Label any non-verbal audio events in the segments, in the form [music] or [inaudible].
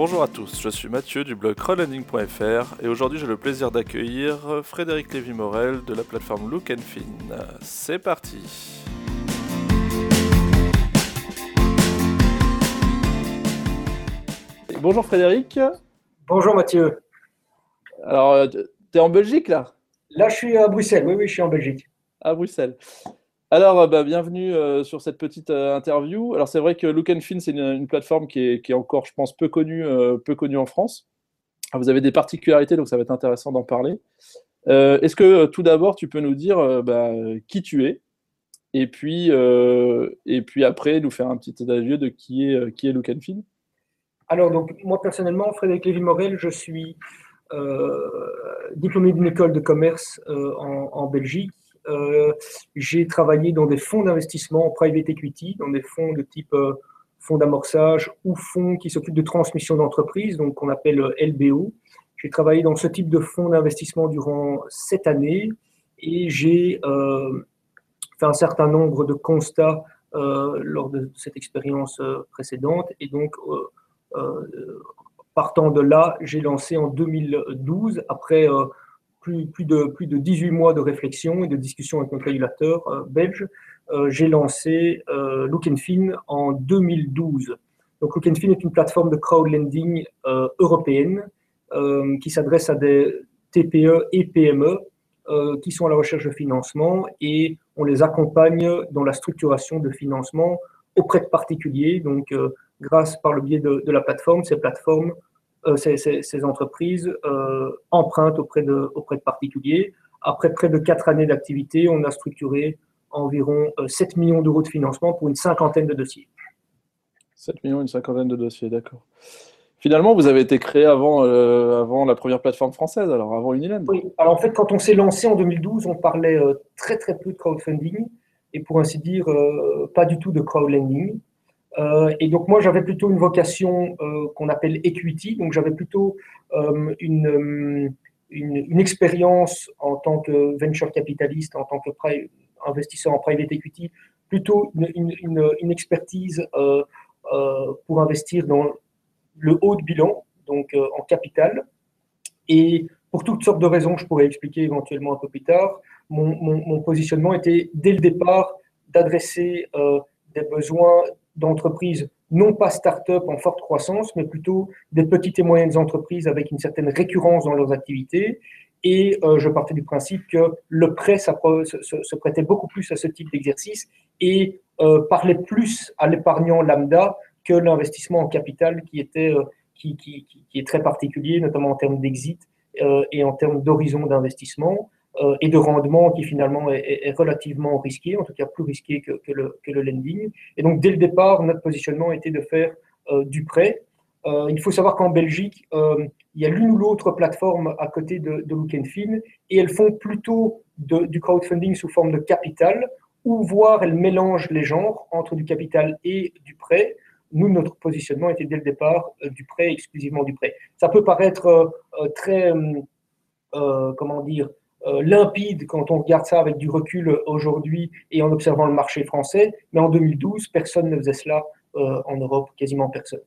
Bonjour à tous, je suis Mathieu du blog crowdlending.fr et aujourd'hui j'ai le plaisir d'accueillir Frédéric Lévy-Morel de la plateforme Look and Fin. C'est parti Bonjour Frédéric. Bonjour Mathieu. Alors, tu es en Belgique là? Là, je suis à Bruxelles. Oui, oui, je suis en Belgique. À Bruxelles. Alors, euh, bah, bienvenue euh, sur cette petite euh, interview. Alors, c'est vrai que Look and Fin, c'est une, plateforme qui est, encore, je pense, peu connue, peu connue en France. vous avez des particularités, donc ça va être intéressant d'en parler. Est-ce que tout d'abord, tu peux nous dire bah, qui tu es? Et puis, et puis après, nous faire un petit état de qui est, qui est Look and Fin Alors, donc, moi personnellement, Frédéric Lévy-Morel, je suis diplômé d'une école de commerce en Belgique j'ai travaillé dans des fonds d'investissement en private equity, dans des fonds de type euh, fonds d'amorçage ou fonds qui s'occupent de transmission d'entreprise, donc qu'on appelle euh, LBO. J'ai travaillé dans ce type de fonds d'investissement durant sept années et j'ai fait un certain nombre de constats lors de cette expérience précédente. Et donc, partant de là, j'ai lancé en 2012, après plus, de, plus de 18 mois de réflexion et de discussion avec notre régulateur euh, belge, euh, j'ai lancé euh, Look Fin en 2012. Donc Look Fin est une plateforme de crowdlending européenne qui s'adresse à des TPE et PME qui sont à la recherche de financement et on les accompagne dans la structuration de financement auprès de particuliers. Donc, grâce par le biais de, de la plateforme, ces plateformes euh, ces, entreprises euh, empruntent auprès de, auprès de particuliers. Après près de quatre années d'activité, on a structuré environ 7 euh, millions d'euros de financement pour une cinquantaine de dossiers. 7 millions, une cinquantaine de dossiers, d'accord. Finalement, vous avez été créé avant, avant la première plateforme française, alors avant Uniland. Oui, alors en fait, quand on s'est lancé en 2012, on parlait très très peu de crowdfunding et pour ainsi dire, pas du tout de crowdlending. Euh, et donc moi, j'avais plutôt une vocation euh, qu'on appelle equity, donc j'avais plutôt euh, une, une, expérience en tant que venture capitaliste, en tant que investisseur en private equity, plutôt une, une expertise pour investir dans le haut de bilan, donc en capital. Et pour toutes sortes de raisons je pourrais expliquer éventuellement un peu plus tard, mon positionnement était dès le départ d'adresser des besoins d'entreprises non pas start-up en forte croissance, mais plutôt des petites et moyennes entreprises avec une certaine récurrence dans leurs activités. Et euh, je partais du principe que le prêt se, prêtait beaucoup plus à ce type d'exercice et euh, parlait plus à l'épargnant lambda que l'investissement en capital qui, était, euh, qui, qui, qui, est très particulier, notamment en termes d'exit et en termes d'horizon d'investissement. Euh, et de rendement qui finalement est, relativement risqué, en tout cas plus risqué que, le, lending. Et donc dès le départ, notre positionnement était de faire euh, du prêt. Euh, il faut savoir qu'en Belgique, il y a l'une ou l'autre plateforme à côté de, de Look Fin, et elles font plutôt du crowdfunding sous forme de capital, ou voire elles mélangent les genres entre du capital et du prêt. Nous, notre positionnement était dès le départ du prêt, exclusivement du prêt. Ça peut paraître très, comment dire, euh, limpide quand on regarde ça avec du recul aujourd'hui et en observant le marché français. Mais en 2012, personne ne faisait cela euh, en Europe, quasiment personne.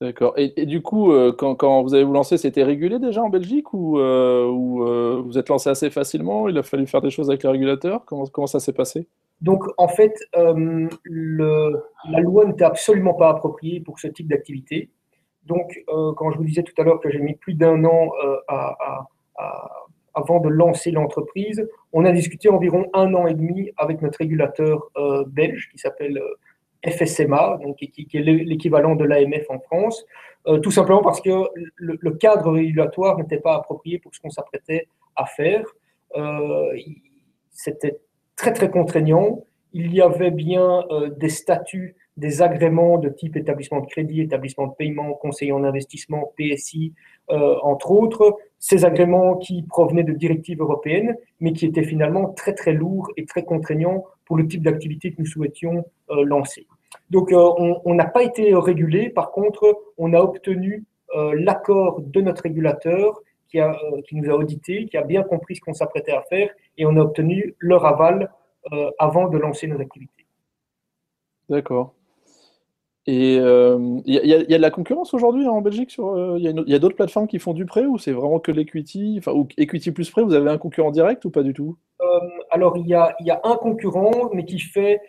D'accord. Et, du coup, euh, quand, vous avez vous lancé, c'était régulé déjà en Belgique ou, vous êtes lancé assez facilement Il a fallu faire des choses avec les régulateurs? Comment, comment ça s'est passé? Donc, en fait, le, la loi n'était absolument pas appropriée pour ce type d'activité. Donc, quand je vous disais tout à l'heure que j'ai mis plus d'un an à, avant de lancer l'entreprise. On a discuté environ un an et demi avec notre régulateur euh, belge qui s'appelle euh, FSMA, donc, qui, est l'équivalent de l'AMF en France, euh, tout simplement parce que le, cadre régulatoire n'était pas approprié pour ce qu'on s'apprêtait à faire. C'était très très contraignant. Il y avait bien des statuts, des agréments de type établissement de crédit, établissement de paiement, conseiller en investissement, PSI, entre autres, ces agréments qui provenaient de directives européennes, mais qui étaient finalement très très lourds et très contraignants pour le type d'activité que nous souhaitions euh, lancer. Donc euh, on n'a pas été régulé, par contre on a obtenu euh, l'accord de notre régulateur qui, a, qui nous a audité, qui a bien compris ce qu'on s'apprêtait à faire, et on a obtenu leur aval avant de lancer nos activités. D'accord. Et il y, y, a de la concurrence aujourd'hui en Belgique sur Il y a, d'autres plateformes qui font du prêt ou c'est vraiment que l'equity Enfin, ou equity plus prêt, vous avez un concurrent direct ou pas du tout? Alors il y, a, y a un concurrent, mais qui fait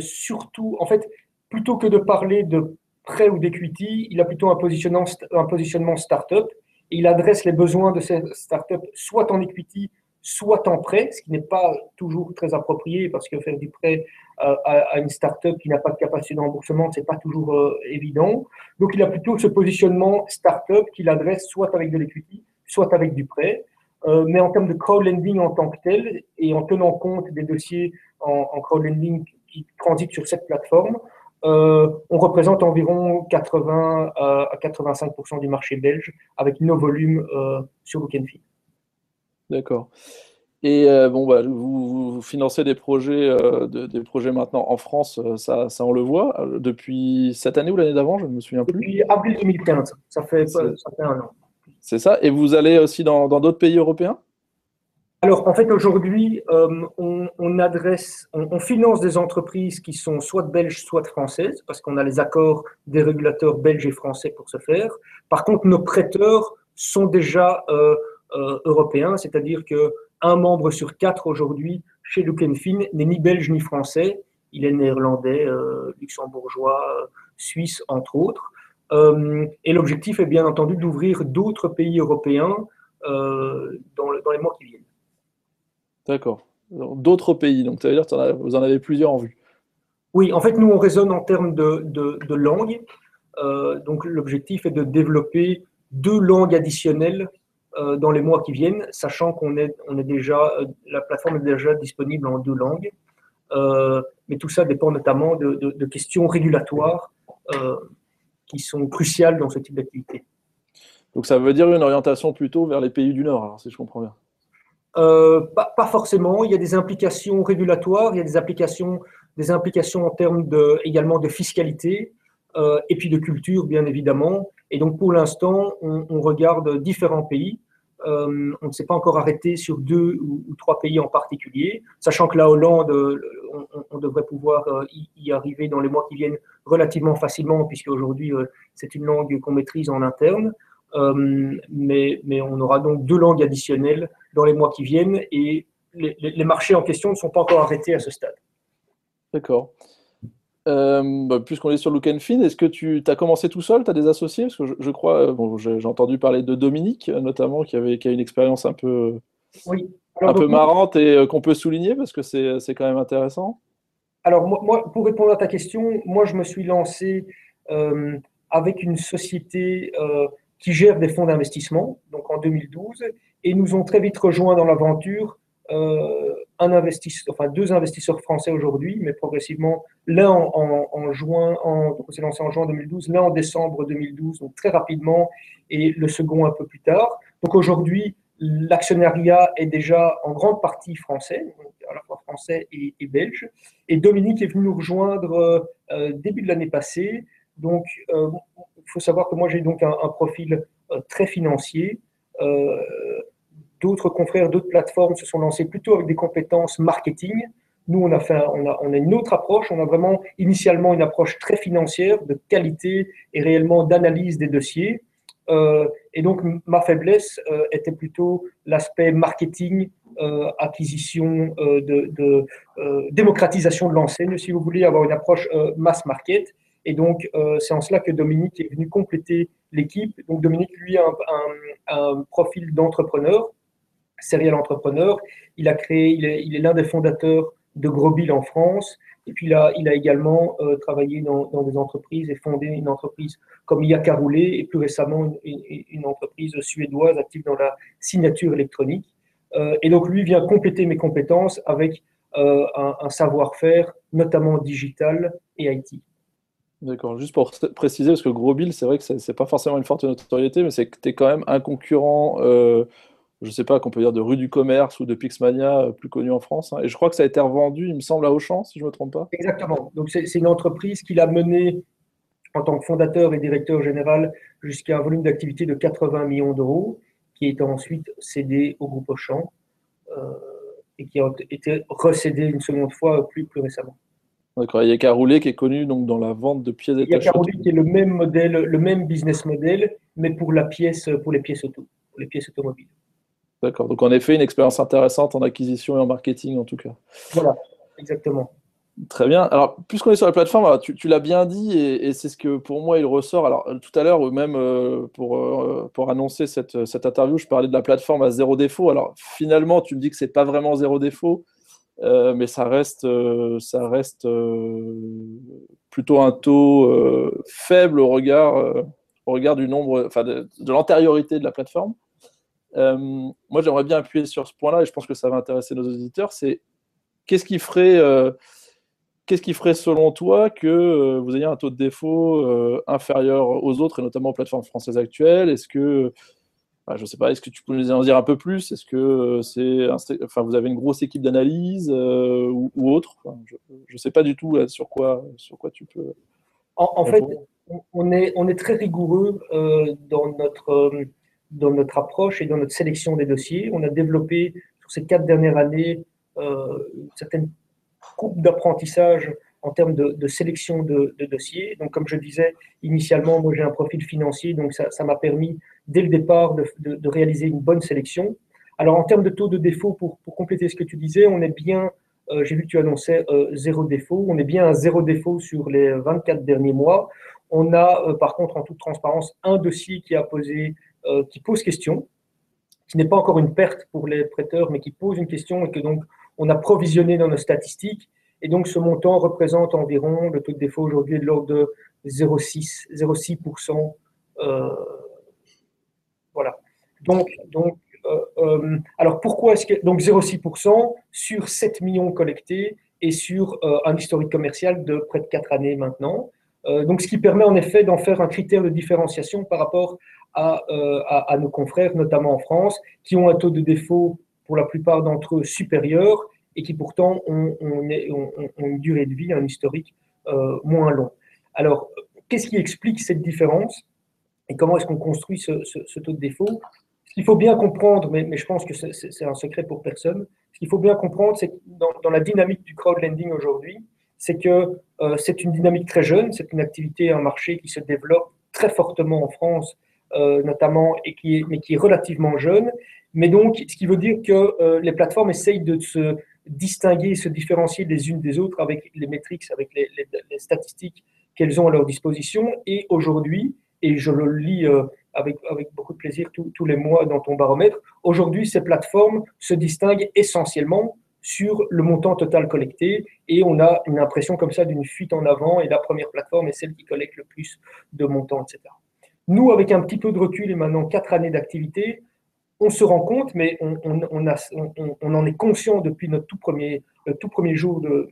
surtout, en fait, plutôt que de parler de prêt ou d'equity, il a plutôt un positionnement, un positionnement start-up et il adresse les besoins de ces start-up soit en equity, soit en prêt, ce qui n'est pas toujours très approprié parce que faire du prêt euh, à, une start-up qui n'a pas de capacité de remboursement, c'est pas toujours euh, évident. Donc, il a plutôt ce positionnement start-up qu'il adresse soit avec de l'equity, soit avec du prêt. Euh, mais en termes de crowdlending en tant que tel et en tenant compte des dossiers en, en crowdlending qui transitent sur cette plateforme, on représente environ 80 à 85% du marché belge avec nos volumes sur Look D'accord. Et euh, bon, bah, vous, financez des projets, des projets maintenant en France, ça, ça on le voit, depuis cette année ou l'année d'avant, je ne me souviens plus. Depuis avril 2015, ça fait, ça fait un an. C'est ça. Et vous allez aussi dans d'autres pays européens? Alors, en fait, aujourd'hui, euh, on, adresse, on, finance des entreprises qui sont soit belges, soit françaises, parce qu'on a les accords des régulateurs belges et français pour ce faire. Par contre, nos prêteurs sont déjà euh, euh, c'est-à-dire que un membre sur quatre aujourd'hui chez Lukenfin n'est ni belge ni français, il est néerlandais, luxembourgeois, suisse, entre autres. et l'objectif est bien entendu d'ouvrir d'autres pays européens dans les mois qui viennent. D'accord. D'autres pays, donc ça veut dire que vous en avez plusieurs en vue. Oui, en fait, nous, on raisonne en termes de, de, langue. Euh, donc, l'objectif est de développer deux langues additionnelles euh, dans les mois qui viennent, sachant qu'on est, on est déjà, euh, la plateforme est déjà disponible en deux langues. mais tout ça dépend notamment de, de questions régulatoires qui sont cruciales dans ce type d'activité. Donc, ça veut dire une orientation plutôt vers les pays du Nord, si je comprends bien. Euh, pas, forcément. Il y a des implications régulatoires, il y a des implications, des implications en termes de, également de fiscalité euh, et puis de culture, bien évidemment. Et donc, pour l'instant, on, regarde différents pays. Euh, on ne s'est pas encore arrêté sur deux ou, trois pays en particulier, sachant que la Hollande, on, devrait pouvoir y, arriver dans les mois qui viennent relativement facilement, puisque aujourd'hui, c'est une langue qu'on maîtrise en interne. mais, mais on aura donc deux langues additionnelles dans les mois qui viennent et les, marchés en question ne sont pas encore arrêtés à ce stade. D'accord. Euh, bah, puisqu'on est sur Look and Fin, est-ce que tu as commencé tout seul Tu as des associés? Parce que je, crois, euh, bon, j'ai entendu parler de Dominique notamment, qui, avait, qui a une expérience un peu, oui. un peu marrante et euh, qu'on peut souligner parce que c'est quand même intéressant. Alors, moi, pour répondre à ta question, moi, je me suis lancé avec une société qui gère des fonds d'investissement, donc en 2012, et nous ont très vite rejoint dans l'aventure euh, un investisseur, enfin deux investisseurs français aujourd'hui, mais progressivement, l'un en, juin, en, on s'est lancé en juin 2012, l'un en décembre 2012, donc très rapidement, et le second un peu plus tard. Donc aujourd'hui, l'actionnariat est déjà en grande partie français, à la fois français et, belge. Et Dominique est venu nous rejoindre euh, début de l'année passée. Donc, euh, il faut savoir que moi, j'ai donc un, un profil très financier. D'autres confrères, d'autres plateformes se sont lancés plutôt avec des compétences marketing. Nous, on a, fait, on a, on a une autre approche. On a vraiment initialement une approche très financière, de qualité et réellement d'analyse des dossiers. Euh, et donc, ma faiblesse euh, était plutôt l'aspect marketing, euh, acquisition, de, démocratisation de l'enseigne, si vous voulez avoir une approche mass market. Et donc, c'est en cela que Dominique est venu compléter l'équipe. Donc, Dominique, lui, a un profil d'entrepreneur serial entrepreneur. Il a créé, il est, l'un des fondateurs de Grobil en France. Et puis il a également euh, travaillé dans, des entreprises et fondé une entreprise comme Yaka et plus récemment une, entreprise suédoise active dans la signature électronique. Euh, et donc lui vient compléter mes compétences avec euh, un, savoir-faire, notamment digital et IT. D'accord, juste pour préciser, parce que Grobil, c'est vrai que c'est pas forcément une forte notoriété, mais c'est que tu es quand même un concurrent je ne sais pas, qu'on peut dire de rue du commerce ou de Pixmania, euh, plus connu en France. Hein. Et je crois que ça a été revendu, il me semble, à Auchan, si je ne me trompe pas. Exactement. Donc c'est une entreprise qu'il a menée en tant que fondateur et directeur général jusqu'à un volume d'activité de 80 millions d'euros, qui été ensuite cédé au groupe Auchan euh, et qui a été recédé une seconde fois plus, plus récemment. D'accord. Il y a Caroulé qui est connu donc dans la vente de pièces détachées. Il y a Caroulé qui est le même modèle, le même business model, mais pour la pièce, pour les pièces auto, pour les pièces automobiles. D'accord. Donc en effet, une expérience intéressante en acquisition et en marketing en tout cas. Voilà, exactement. Très bien. Alors, puisqu'on est sur la plateforme, tu, l'as bien dit, et, c'est ce que pour moi il ressort. Alors, tout à l'heure, même euh, pour, euh, pour annoncer cette, cette, interview, je parlais de la plateforme à zéro défaut. Alors, finalement, tu me dis que c'est pas vraiment zéro défaut, euh, mais ça reste, ça reste plutôt un taux faible au regard, au regard du nombre, enfin, de, de l'antériorité de la plateforme. Moi, j'aimerais bien appuyer sur ce point-là, et je pense que ça va intéresser nos auditeurs. C'est qu'est-ce qui ferait Qu'est-ce qui ferait selon toi que euh, vous ayez un taux de défaut euh, inférieur aux autres et notamment aux plateformes françaises actuelles? Est-ce que, bah, je ne sais pas, est-ce que tu peux nous en dire un peu plus? Est-ce que euh, c'est, enfin, vous avez une grosse équipe d'analyse ou, autre? Je ne sais pas du tout sur quoi, sur quoi tu peux. En, fait, on est, on est très rigoureux dans notre dans notre approche et dans notre sélection des dossiers. On a développé sur ces quatre dernières années certaines coupe d'apprentissage en termes de, sélection de, dossiers. Donc, comme je disais initialement, moi j'ai un profil financier, donc ça m'a permis dès le départ de, réaliser une bonne sélection. Alors, en termes de taux de défaut, pour, compléter ce que tu disais, on est bien, euh, j'ai vu que tu annonçais euh, zéro défaut, on est bien à zéro défaut sur les 24 derniers mois. On a euh, par contre, en toute transparence, un dossier qui a posé, qui pose question, qui n'est pas encore une perte pour les prêteurs, mais qui pose une question et que donc on a provisionné dans nos statistiques. Et donc, ce montant représente environ, le taux de défaut aujourd'hui est de l'ordre de 0,6, 0,6%. Euh, voilà. Donc, donc euh, euh, alors pourquoi est-ce que. Donc, 0,6% sur 7 millions collectés et sur un historique commercial de près de 4 années maintenant? Donc, ce qui permet en effet d'en faire un critère de différenciation par rapport à, à, nos confrères, notamment en France, qui ont un taux de défaut pour la plupart d'entre eux supérieurs et qui pourtant ont, une durée de vie, un historique euh, moins long. Alors, qu'est-ce qui explique cette différence et comment est-ce qu'on construit ce, taux de défaut? Ce qu'il faut bien comprendre, mais, je pense que c'est un secret pour personne, ce qu'il faut bien comprendre, c'est que dans, la dynamique du crowdlending aujourd'hui, c'est que euh, c'est une dynamique très jeune, c'est une activité, un marché qui se développe très fortement en France, euh, notamment, et qui est, mais qui est relativement jeune, mais donc, ce qui veut dire que euh, les plateformes essayent de se distinguer se différencier les unes des autres avec les métriques, avec les, statistiques qu'elles ont à leur disposition. Et aujourd'hui, et je le lis avec, avec beaucoup de plaisir tous les mois dans ton baromètre, aujourd'hui, ces plateformes se distinguent essentiellement sur le montant total collecté et on a une impression comme ça d'une fuite en avant et la première plateforme est celle qui collecte le plus de montants, etc. Nous, avec un petit peu de recul et maintenant quatre années d'activité, on se rend compte, mais on, en est conscient depuis notre tout premier, le tout premier jour de,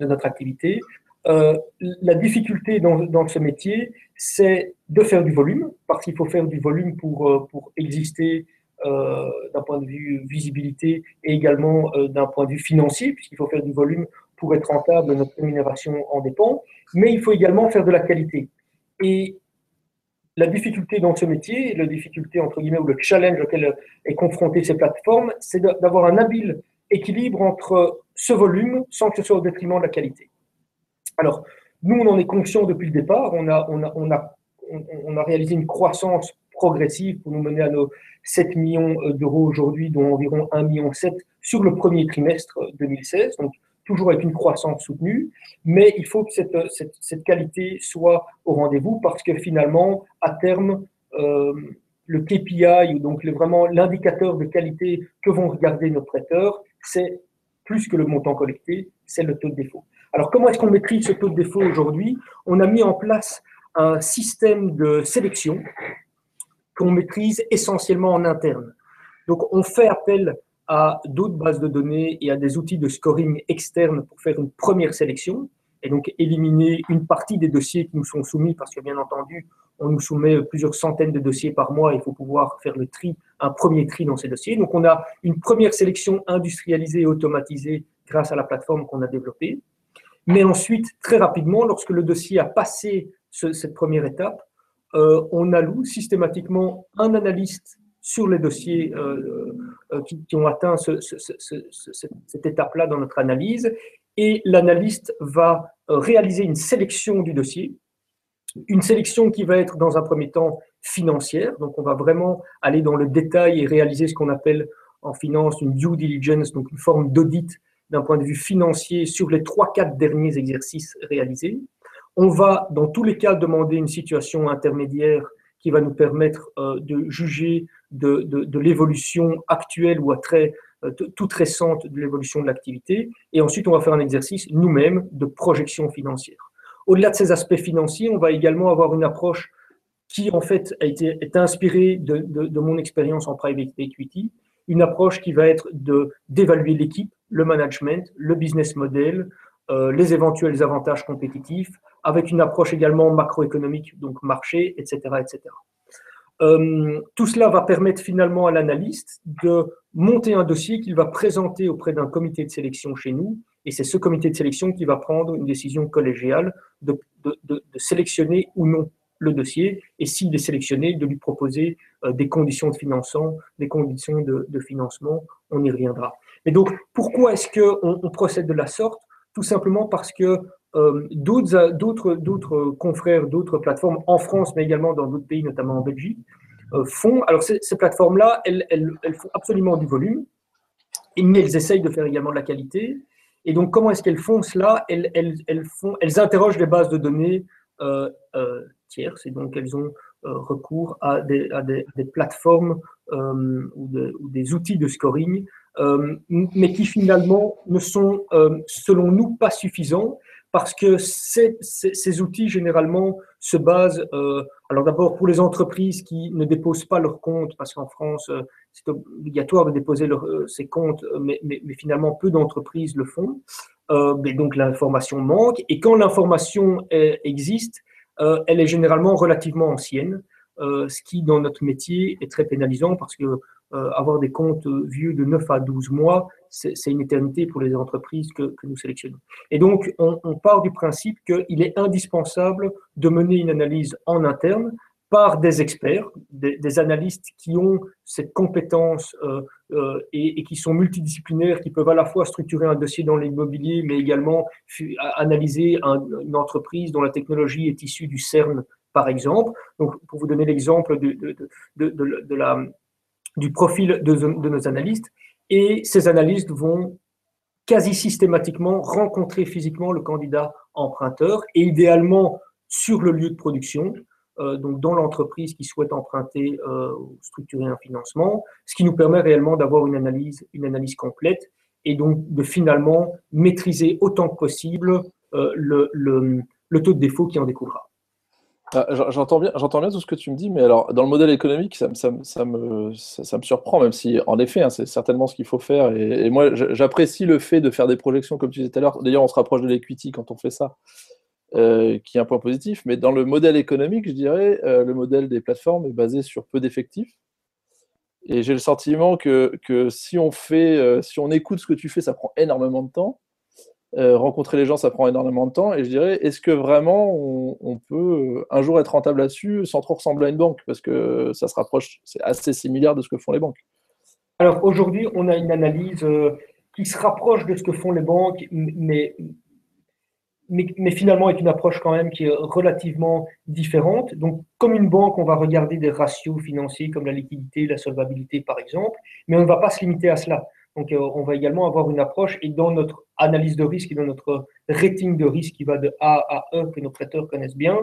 notre activité. Euh, la difficulté dans, ce métier, c'est de faire du volume, parce qu'il faut faire du volume pour, euh, pour exister d'un point de vue visibilité et également d'un point de vue financier, puisqu'il faut faire du volume pour être rentable, notre rémunération en dépend, mais il faut également faire de la qualité. Et la difficulté dans ce métier, la difficulté entre guillemets ou le challenge auquel est confrontée ces plateformes, c'est d'avoir un habile équilibre entre ce volume sans que ce soit au détriment de la qualité. Alors, nous, on en est conscient depuis le départ. On a, on a, on a, on a réalisé une croissance progressive pour nous mener à nos 7 millions d'euros aujourd'hui, dont environ 1,7 million sur le premier trimestre 2016. Donc, toujours avec une croissance soutenue, mais il faut que cette, cette, qualité soit au rendez-vous parce que finalement, à terme, euh, le KPI, donc vraiment l'indicateur de qualité que vont regarder nos prêteurs, c'est plus que le montant collecté, c'est le taux de défaut. Alors, comment est-ce qu'on maîtrise ce taux de défaut aujourd'hui? On a mis en place un système de sélection qu'on maîtrise essentiellement en interne. Donc, on fait appel à d'autres bases de données et à des outils de scoring externes pour faire une première sélection et donc éliminer une partie des dossiers qui nous sont soumis parce que bien entendu, on nous soumet plusieurs centaines de dossiers par mois, il faut pouvoir faire le tri, un premier tri dans ces dossiers. Donc on a une première sélection industrialisée et automatisée grâce à la plateforme qu'on a développée. Mais ensuite, très rapidement, lorsque le dossier a passé cette première étape, euh, on alloue systématiquement un analyste sur les dossiers euh, euh, qui, ont atteint cette étape-là dans notre analyse. et l'analyste va réaliser une sélection du dossier, une sélection qui va être dans un premier temps financière, donc on va vraiment aller dans le détail et réaliser ce qu'on appelle en finance une due diligence, donc une forme d'audit d'un point de vue financier sur les trois, quatre derniers exercices réalisés. On va, dans tous les cas, demander une situation intermédiaire qui va nous permettre euh, de juger de, l'évolution actuelle ou à très euh, toute récente de l'évolution de l'activité. Et ensuite, on va faire un exercice nous-mêmes de projection financière. Au-delà de ces aspects financiers, on va également avoir une approche qui, en fait, a été, est inspirée de, de mon expérience en private equity, une approche qui va être d'évaluer l'équipe, le management, le business model, euh, les éventuels avantages compétitifs, avec une approche également macroéconomique, donc marché, etc. etc. Euh, tout cela va permettre finalement à l'analyste de monter un dossier qu'il va présenter auprès d'un comité de sélection chez nous, et c'est ce comité de sélection qui va prendre une décision collégiale de, sélectionner ou non le dossier, et s'il est sélectionné, de lui proposer euh, des conditions de financement, des conditions de, financement, on y reviendra. Mais donc, pourquoi est-ce qu'on on procède de la sorte? Tout simplement parce que euh, d'autres confrères, d'autres plateformes en France, mais également dans d'autres pays, notamment en Belgique, euh, font. Alors, ces, plateformes-là, elles, font absolument du volume, mais elles essayent de faire également de la qualité. Et donc, comment est-ce qu'elles font cela? Elles, interrogent les bases de données euh, tierces, et donc elles ont recours à des, plateformes ou, des outils de scoring, mais qui finalement ne sont, selon nous, pas suffisants parce que ces, outils généralement se basent, alors d'abord pour les entreprises qui ne déposent pas leurs comptes, parce qu'en France c'est obligatoire de déposer leur, ces comptes, mais, finalement peu d'entreprises le font, mais donc l'information manque, et quand l'information existe, euh, elle est généralement relativement ancienne, euh, ce qui dans notre métier est très pénalisant parce que euh, avoir des comptes vieux de 9 à 12 mois, c'est une éternité pour les entreprises que, nous sélectionnons. Et donc, on, on part du principe qu'il est indispensable de mener une analyse en interne par des experts, des, analystes qui ont cette compétence euh, euh, et, qui sont multidisciplinaires, qui peuvent à la fois structurer un dossier dans l'immobilier, mais également analyser une entreprise dont la technologie est issue du CERN, par exemple. Donc, pour vous donner l'exemple de, de, la, du profil de, nos analystes, et ces analystes vont quasi systématiquement rencontrer physiquement le candidat emprunteur et idéalement sur le lieu de production euh, donc dans l'entreprise qui souhaite emprunter euh, ou structurer un financement, ce qui nous permet réellement d'avoir une analyse, une analyse complète et donc de finalement maîtriser autant que possible euh, le, le, taux de défaut qui en découlera. Ah, j'entends bien, tout ce que tu me dis, mais alors dans le modèle économique, ça, me, surprend, même si en effet, hein, c'est certainement ce qu'il faut faire. Et, moi, j'apprécie le fait de faire des projections, comme tu disais tout à l'heure. D'ailleurs, on se rapproche de l'equity quand on fait ça. Euh, qui est un point positif. Mais dans le modèle économique, je dirais, euh, le modèle des plateformes est basé sur peu d'effectifs. Et j'ai le sentiment que, que, si on fait, euh, si on écoute ce que tu fais, ça prend énormément de temps. Rencontrer les gens, ça prend énormément de temps. Et je dirais, est-ce que vraiment on, peut un jour être rentable là-dessus sans trop ressembler à une banque? Parce que ça se rapproche, c'est assez similaire de ce que font les banques. Alors aujourd'hui, on a une analyse qui se rapproche de ce que font les banques, mais mais, finalement avec une approche quand même qui est relativement différente. Donc, comme une banque, on va regarder des ratios financiers comme la liquidité, la solvabilité par exemple, mais on ne va pas se limiter à cela. Donc, euh, on va également avoir une approche et dans notre analyse de risque et dans notre rating de risque qui va de A à E que nos prêteurs connaissent bien,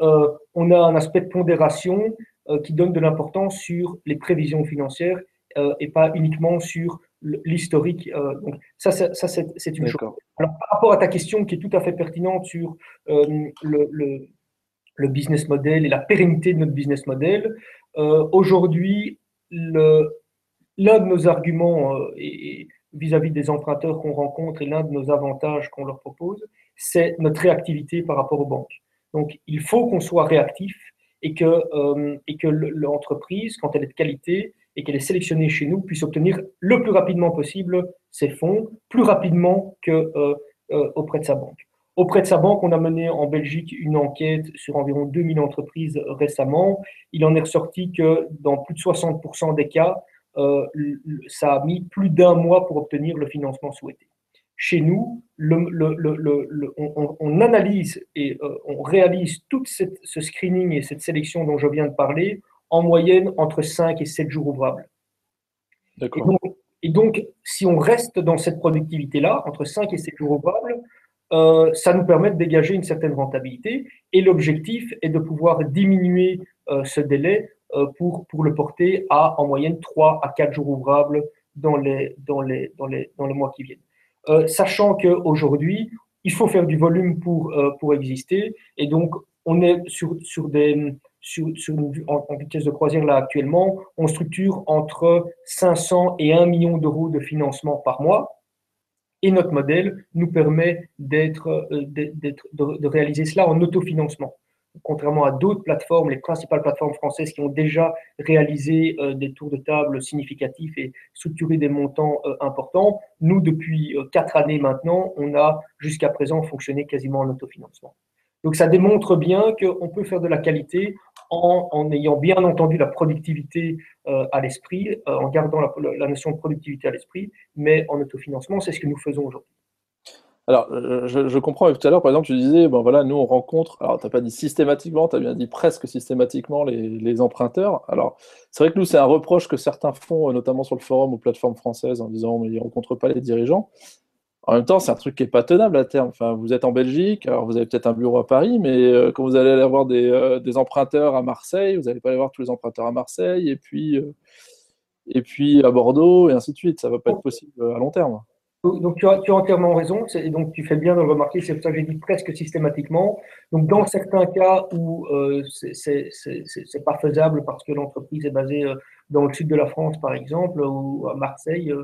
euh, on a un aspect de pondération euh, qui donne de l'importance sur les prévisions financières et pas uniquement sur l'historique. Euh, donc ça, ça, c'est une chose. Alors par rapport à ta question qui est tout à fait pertinente sur euh, le, le, business model et la pérennité de notre business model, euh, aujourd'hui, l'un de nos arguments vis-à-vis des emprunteurs qu'on rencontre et l'un de nos avantages qu'on leur propose, c'est notre réactivité par rapport aux banques. Donc il faut qu'on soit réactif et que, que l'entreprise, quand elle est de qualité, et qu'elle est sélectionnée chez nous puisse obtenir le plus rapidement possible ses fonds, plus rapidement qu'auprès euh, euh, de sa banque. Auprès de sa banque, on a mené en Belgique une enquête sur environ 2000 entreprises récemment. Il en est ressorti que dans plus de 60% des cas, euh, ça a mis plus d'un mois pour obtenir le financement souhaité. Chez nous, on, analyse et on réalise tout ce screening et cette sélection dont je viens de parler en moyenne entre 5 et 7 jours ouvrables. Et donc, et donc, si on reste dans cette productivité-là, entre 5 et 7 jours ouvrables, euh, ça nous permet de dégager une certaine rentabilité. Et l'objectif est de pouvoir diminuer euh, ce délai euh, pour, pour le porter à en moyenne 3 à 4 jours ouvrables dans les, dans les, dans les, dans les mois qui viennent. sachant qu'aujourd'hui, il faut faire du volume pour, pour exister. Et donc, on est sur, sur des, sur, en, vitesse de croisière là actuellement, on structure entre 500 et 1 million d'euros de financement par mois. Et notre modèle nous permet d'être, euh, de, réaliser cela en autofinancement. Contrairement à d'autres plateformes, les principales plateformes françaises qui ont déjà réalisé euh, des tours de table significatifs et structuré des montants euh, importants, nous, depuis quatre années maintenant, on a jusqu'à présent fonctionné quasiment en autofinancement. Donc ça démontre bien qu'on peut faire de la qualité en, ayant bien entendu la productivité euh, à l'esprit, euh, en gardant la, notion de productivité à l'esprit, mais en autofinancement, c'est ce que nous faisons aujourd'hui. Alors, je, comprends, tout à l'heure, par exemple, tu disais, bon voilà, nous on rencontre, alors tu n'as pas dit systématiquement, tu as bien dit presque systématiquement les, emprunteurs. Alors, c'est vrai que nous, c'est un reproche que certains font, euh, notamment sur le forum ou plateformes françaises, en disant, mais ils ne rencontrent pas les dirigeants. En même temps, c'est un truc qui n'est pas tenable à terme. Enfin, vous êtes en Belgique, alors vous avez peut-être un bureau à Paris, mais euh, quand vous allez aller avoir euh, des, emprunteurs à Marseille, vous n'allez pas aller voir tous les emprunteurs à Marseille, et puis, euh, et puis à Bordeaux, et ainsi de suite. Ça ne va pas être possible à long terme. Donc tu as, tu as entièrement raison, et donc tu fais bien de le remarquer, c'est pour ça que j'ai dit presque systématiquement. Donc dans certains cas où euh, c'est pas faisable parce que l'entreprise est basée dans le sud de la France par exemple, ou à Marseille,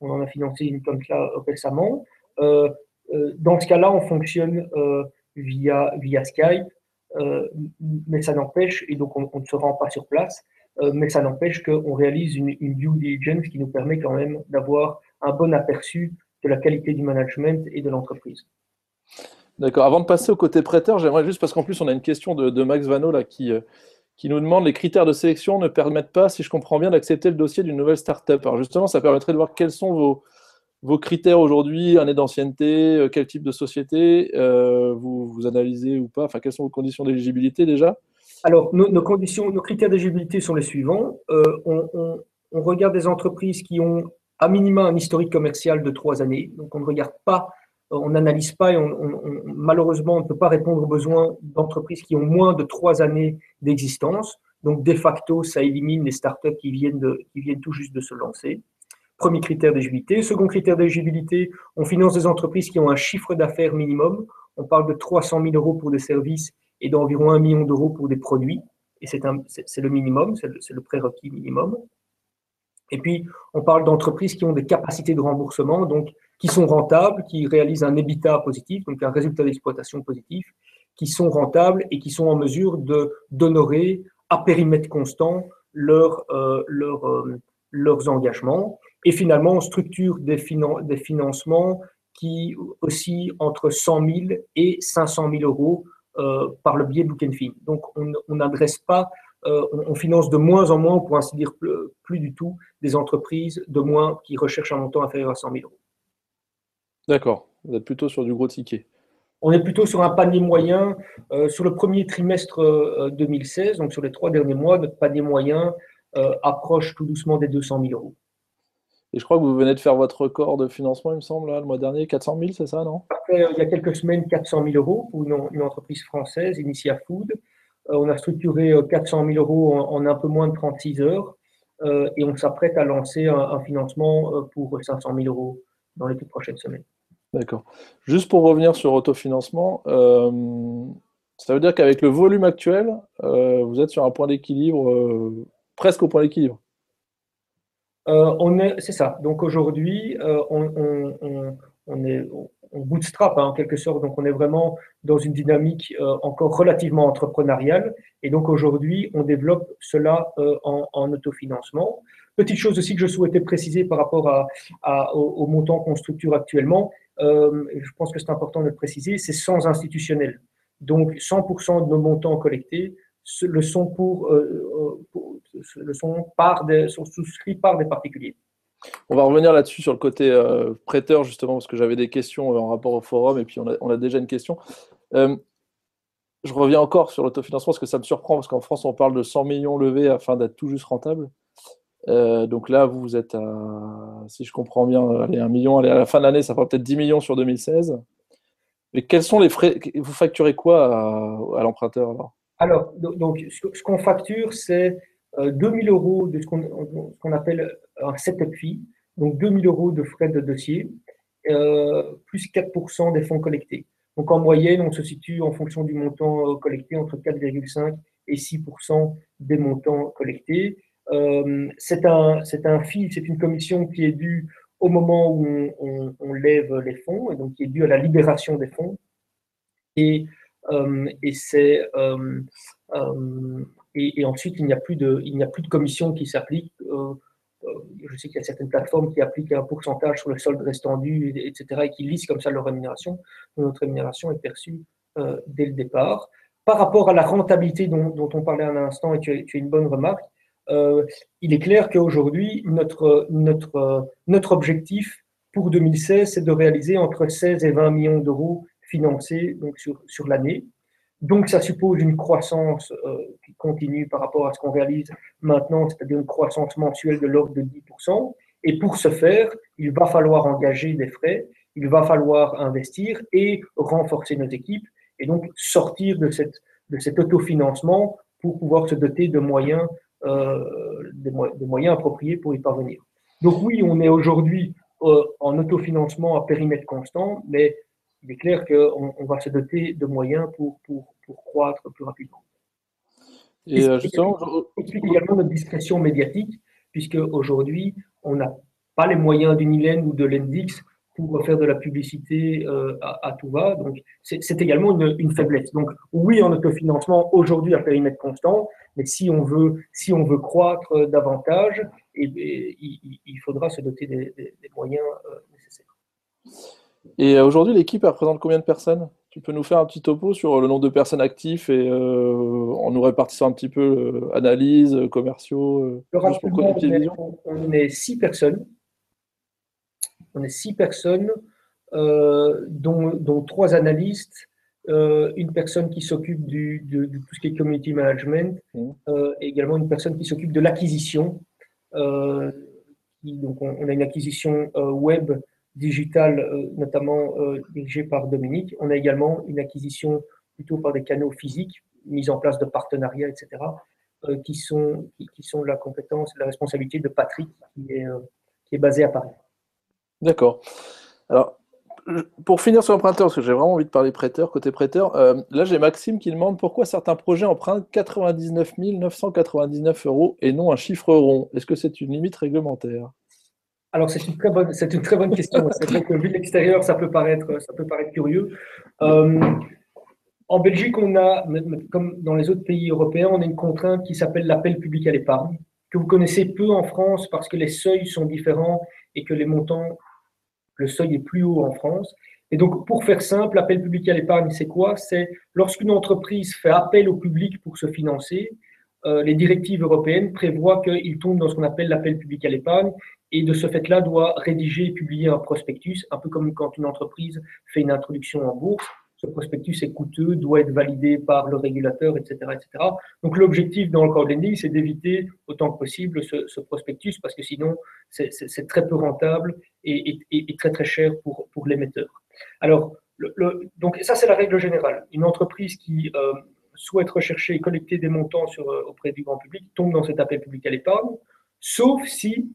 on en a financé une comme ça récemment. Euh, euh, dans ce cas-là, on fonctionne euh, via, via Skype, mais ça n'empêche, et donc on, ne se rend pas sur place, mais ça n'empêche qu'on réalise une, une due diligence qui nous permet quand même d'avoir un bon aperçu de la qualité du management et de l'entreprise. D'accord. Avant de passer au côté prêteur, j'aimerais juste, parce qu'en plus, on a une question de, Max Vano là, qui, qui nous demande les critères de sélection ne permettent pas, si je comprends bien, d'accepter le dossier d'une nouvelle startup. Alors justement, ça permettrait de voir quels sont vos, vos critères aujourd'hui, année d'ancienneté, euh, quel type de société euh, vous, vous analysez ou pas, enfin quelles sont vos conditions d'éligibilité déjà? Alors nos, conditions, nos critères d'éligibilité sont les suivants. Euh, on, on, regarde des entreprises qui ont à minima un historique commercial de trois années. Donc on ne regarde pas on n'analyse pas et malheureusement, on ne peut pas répondre aux besoins d'entreprises qui ont moins de trois années d'existence. Donc, de facto, ça élimine les startups qui viennent, qui viennent tout juste de se lancer. Premier critère d'éligibilité. Second critère d'éligibilité, on finance des entreprises qui ont un chiffre d'affaires minimum. On parle de 300 000 euros pour des services et d'environ 1 million d'euros pour des produits. Et c'est le minimum, c'est le, le prérequis minimum. Et puis, on parle d'entreprises qui ont des capacités de remboursement, donc qui sont rentables, qui réalisent un EBITDA positif, donc un résultat d'exploitation positif, qui sont rentables et qui sont en mesure de d'honorer à périmètre constant leur, euh, euh, leurs engagements. Et finalement, on structure des, financements qui oscillent entre 100 000 et 500 000 euros euh, par le biais de Look Donc, on n'adresse pas euh, on, finance de moins en moins, pour ainsi dire plus, du tout, des entreprises de moins qui recherchent un montant inférieur à 100 000 euros. D'accord, vous êtes plutôt sur du gros ticket. On est plutôt sur un panier moyen. Euh, sur le premier trimestre 2016, euh, donc sur les trois derniers mois, notre panier moyen approche tout doucement des 200 000 euros. Et je crois que vous venez de faire votre record de financement, il me semble, le mois dernier, 400 000, c'est ça, non? Après, il y a quelques semaines, 400 000 euros pour une, une entreprise française, Initia Food. Euh, on a structuré 400 euh, 000 euros en, un peu moins de 36 heures euh, et on s'apprête à lancer un, financement pour 500 000 euros dans les toutes prochaines semaines. D'accord. Juste pour revenir sur autofinancement, ça veut dire qu'avec le volume actuel, vous êtes sur un point d'équilibre, presque au point d'équilibre? on est, c'est ça. Donc aujourd'hui, on, on, est, bootstrap hein, en quelque sorte, donc on est vraiment dans une dynamique euh, encore relativement entrepreneuriale. Et donc aujourd'hui, on développe cela euh, en, autofinancement. Petite chose aussi que je souhaitais préciser par rapport à, au, montant qu'on structure actuellement, euh, je pense que c'est important de préciser, c'est sans institutionnel. Donc 100% de nos montants collectés le sont, pour, le sont, par des, sont souscrits par des particuliers. On va revenir là-dessus sur le côté euh, prêteur, justement, parce que j'avais des questions euh, en rapport au forum, et puis on a, déjà une question. Euh, je reviens encore sur l'autofinancement, parce que ça me surprend, parce qu'en France, on parle de 100 millions levés afin d'être tout juste rentable. donc là, vous êtes à, si je comprends bien, allez, 1 million, allez, à la fin de l'année, ça fera peut-être 10 millions sur 2016. Mais quels sont les frais Vous facturez quoi à, l'emprunteur alors? Alors, donc, ce qu'on facture, c'est 2000 euros de ce qu'on appelle un setup fee, donc 2000 euros de frais de dossier, euh, plus 4% des fonds collectés. Donc en moyenne, on se situe en fonction du montant euh, collecté entre 4,5 et 6% des montants collectés. Euh, c'est un, un fee, c'est une commission qui est due au moment où on, lève les fonds, et donc qui est due à la libération des fonds. Et, et c'est et, ensuite, il n'y a, plus de, il n'y a plus de commission qui s'applique. Euh, euh, je sais qu'il y a certaines plateformes qui appliquent un pourcentage sur le solde restant dû, etc., et qui lisent comme ça leur rémunération. Notre rémunération est perçue euh, dès le départ. Par rapport à la rentabilité dont, on parlait un instant, et tu as, une bonne remarque, il est clair qu'aujourd'hui, notre, notre, notre objectif pour 2016, c'est de réaliser entre 16 et 20 millions d'euros financés donc sur, sur l'année. Donc, ça suppose une croissance euh, qui continue par rapport à ce qu'on réalise maintenant, c'est-à-dire une croissance mensuelle de l'ordre de 10%. Et pour ce faire, il va falloir engager des frais, il va falloir investir et renforcer nos équipes, et donc sortir de, cette, de cet autofinancement pour pouvoir se doter de moyens, euh, de, moyens appropriés pour y parvenir. Donc oui, on est aujourd'hui euh, en autofinancement à périmètre constant, mais il est clair qu'on on va se doter de moyens pour, pour, pour croître plus rapidement. Et euh, justement, explique également notre discrétion médiatique, puisque aujourd'hui, on n'a pas les moyens d'Unilen ou de l'Endix pour faire de la publicité euh, à, tout va. Donc, c'est également une, une, faiblesse. Donc, oui, en autofinancement aujourd'hui à périmètre constant, mais si on veut, si on veut croître davantage, et, eh il, il, faudra se doter des, des, moyens euh, nécessaires. Et aujourd'hui, l'équipe représente combien de personnes? Tu peux nous faire un petit topo sur le nombre de personnes actives et euh, en nous répartissant un petit peu euh, analyse, euh, commerciaux on, est, six personnes. On est six personnes, dont, trois analystes, une personne qui s'occupe de, tout ce qui est community management, mmh. et également une personne qui s'occupe de l'acquisition. donc on, a une acquisition web digital, euh, notamment euh, dirigé par Dominique. On a également une acquisition plutôt par des canaux physiques, mise en place de partenariats, etc., euh, qui, sont, qui, sont la compétence, la responsabilité de Patrick, qui est, qui est basé à Paris. D'accord. Alors, pour finir sur l'emprunteur, parce que j'ai vraiment envie de parler prêteur, côté prêteur, là j'ai Maxime qui demande pourquoi certains projets empruntent 99 999 euros et non un chiffre rond. Est-ce que c'est une limite réglementaire? Alors, c'est une, très bonne, c'est une très bonne question. [laughs] C'est vrai que vu de l'extérieur, ça peut paraître, ça peut paraître curieux. Euh, en Belgique, on a, comme dans les autres pays européens, on a une contrainte qui s'appelle l'appel public à l'épargne, que vous connaissez peu en France parce que les seuils sont différents et que les montants, le seuil est plus haut en France. Et donc, pour faire simple, l'appel public à l'épargne, c'est quoi? C'est lorsqu'une entreprise fait appel au public pour se financer, euh, les directives européennes prévoient qu'il tombe dans ce qu'on appelle l'appel public à l'épargne et de ce fait-là doit rédiger et publier un prospectus, un peu comme quand une entreprise fait une introduction en bourse. Ce prospectus est coûteux, doit être validé par le régulateur, etc. etc. Donc l'objectif dans le crowdlending, c'est d'éviter autant que possible ce, prospectus parce que sinon c'est très peu rentable et, très très cher pour, pour l'émetteur. Alors, donc ça c'est la règle générale. Une entreprise qui euh, souhaite rechercher et collecter des montants euh, auprès du grand public tombe dans cet appel public à l'épargne, sauf si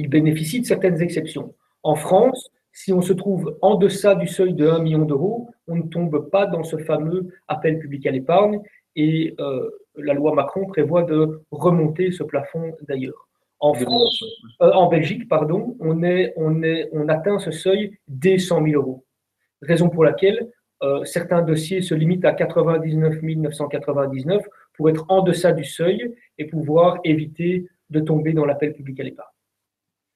il bénéficie de certaines exceptions. En France, si on se trouve en deçà du seuil de 1 million d'euros, on ne tombe pas dans ce fameux appel public à l'épargne et euh, la loi Macron prévoit de remonter ce plafond d'ailleurs. En France, euh, en Belgique, pardon, on, est, on, est, on atteint ce seuil dès 100 000 euros. Raison pour laquelle euh, certains dossiers se limitent à 99 999 pour être en deçà du seuil et pouvoir éviter de tomber dans l'appel public à l'épargne.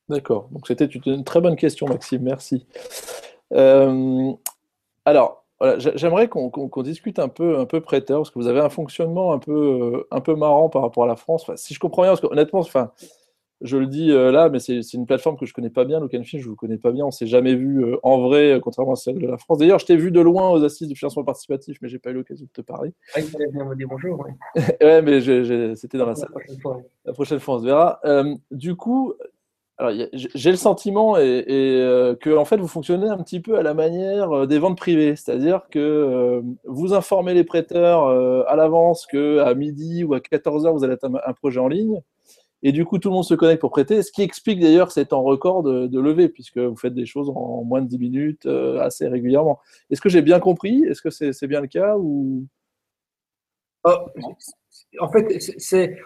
D'accord. Donc c'était une très bonne question, Maxime. Merci. Euh, alors, j'aimerais qu'on discute un peu, un peu prêteur, parce que vous avez un fonctionnement un peu, un peu marrant par rapport à la France. si je comprends bien, parce que honnêtement, enfin, je le dis euh, là, mais c'est une plateforme que je connais pas bien, Look je vous connais pas bien, on s'est jamais vu euh, en vrai, contrairement à celle de la France. D'ailleurs, je t'ai vu de loin aux assises du financement participatif, mais j'ai pas eu l'occasion de te parler. Ah, il fallait bien dire bonjour. Ouais, [laughs] mais c'était dans la, salle. La prochaine fois, on se verra. du coup, j'ai le sentiment et, euh, que en fait vous fonctionnez un petit peu à la manière euh, des ventes privées, c'est-à-dire que euh, vous informez les prêteurs à l'avance que à midi ou à 14h vous allez être un, projet en ligne. Et du coup tout le monde se connecte pour prêter, ce qui explique d'ailleurs c'est en record de, de levée puisque vous faites des choses en moins de 10 minutes assez régulièrement. Est-ce que j'ai bien compris? Est-ce que c'est bien le cas ou? En fait, c'est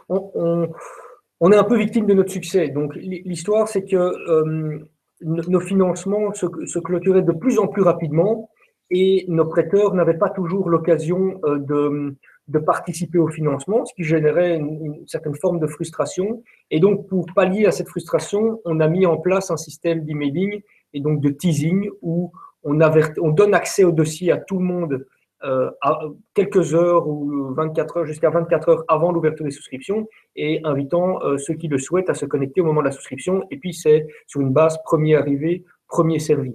est un peu victime de notre succès. Donc l'histoire, c'est que euh, nos financements se, clôturaient de plus en plus rapidement et nos prêteurs n'avaient pas toujours l'occasion euh, de, participer au financement, ce qui générait une, certaine forme de frustration. Et donc pour pallier à cette frustration, on a mis en place un système d'emailing et donc de teasing où on, on donne accès au dossier à tout le monde euh, à quelques heures ou 24 heures, jusqu'à 24 heures avant l'ouverture des souscriptions et invitant euh, ceux qui le souhaitent à se connecter au moment de la souscription. Et puis, c'est sur une base premier arrivé, premier servi.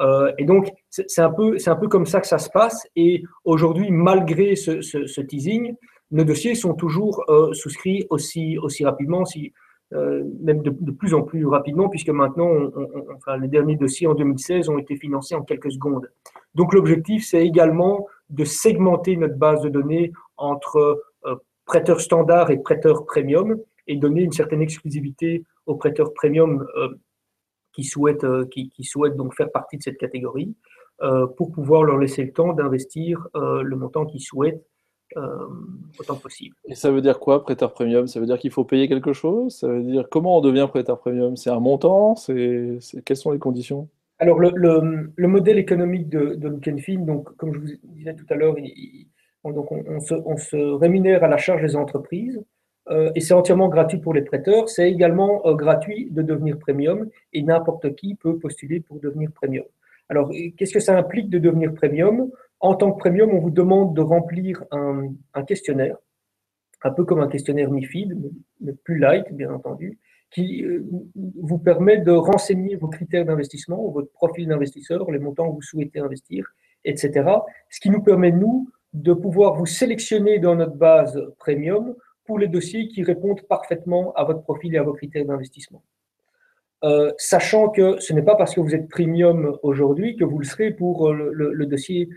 Euh, et donc, c'est un, peu, un peu comme ça que ça se passe. Et aujourd'hui, malgré ce, ce, teasing, nos dossiers sont toujours souscrits aussi, aussi rapidement, si, même de, plus en plus rapidement, puisque maintenant, enfin, les derniers dossiers en 2016 ont été financés en quelques secondes. Donc, l'objectif, c'est également de segmenter notre base de données entre euh, prêteurs standards et prêteurs premium et donner une certaine exclusivité aux prêteurs premium euh, qui, souhaitent, euh, qui, souhaitent donc faire partie de cette catégorie pour pouvoir leur laisser le temps d'investir le montant qu'ils souhaitent autant possible. Et ça veut dire quoi, prêteur premium? Ça veut dire qu'il faut payer quelque chose? Ça veut dire comment on devient prêteur premium? C'est un montant? C'est Quelles sont les conditions? Alors, le, modèle économique de, de donc, comme je vous disais tout à l'heure, donc on, se, rémunère à la charge des entreprises euh, et c'est entièrement gratuit pour les prêteurs. C'est également euh, gratuit de devenir premium et n'importe qui peut postuler pour devenir premium. Alors, qu'est-ce que ça implique de devenir premium? En tant que premium, on vous demande de remplir un, un questionnaire, un peu comme un questionnaire MIFID, mais plus light, bien entendu, qui euh, vous permet de renseigner vos critères d'investissement, votre profil d'investisseur, les montants que vous souhaitez investir, etc. Ce qui nous permet, nous, de pouvoir vous sélectionner dans notre base premium pour les dossiers qui répondent parfaitement à votre profil et à vos critères d'investissement. Euh, sachant que ce n'est pas parce que vous êtes premium aujourd'hui que vous le serez pour euh, le, dossier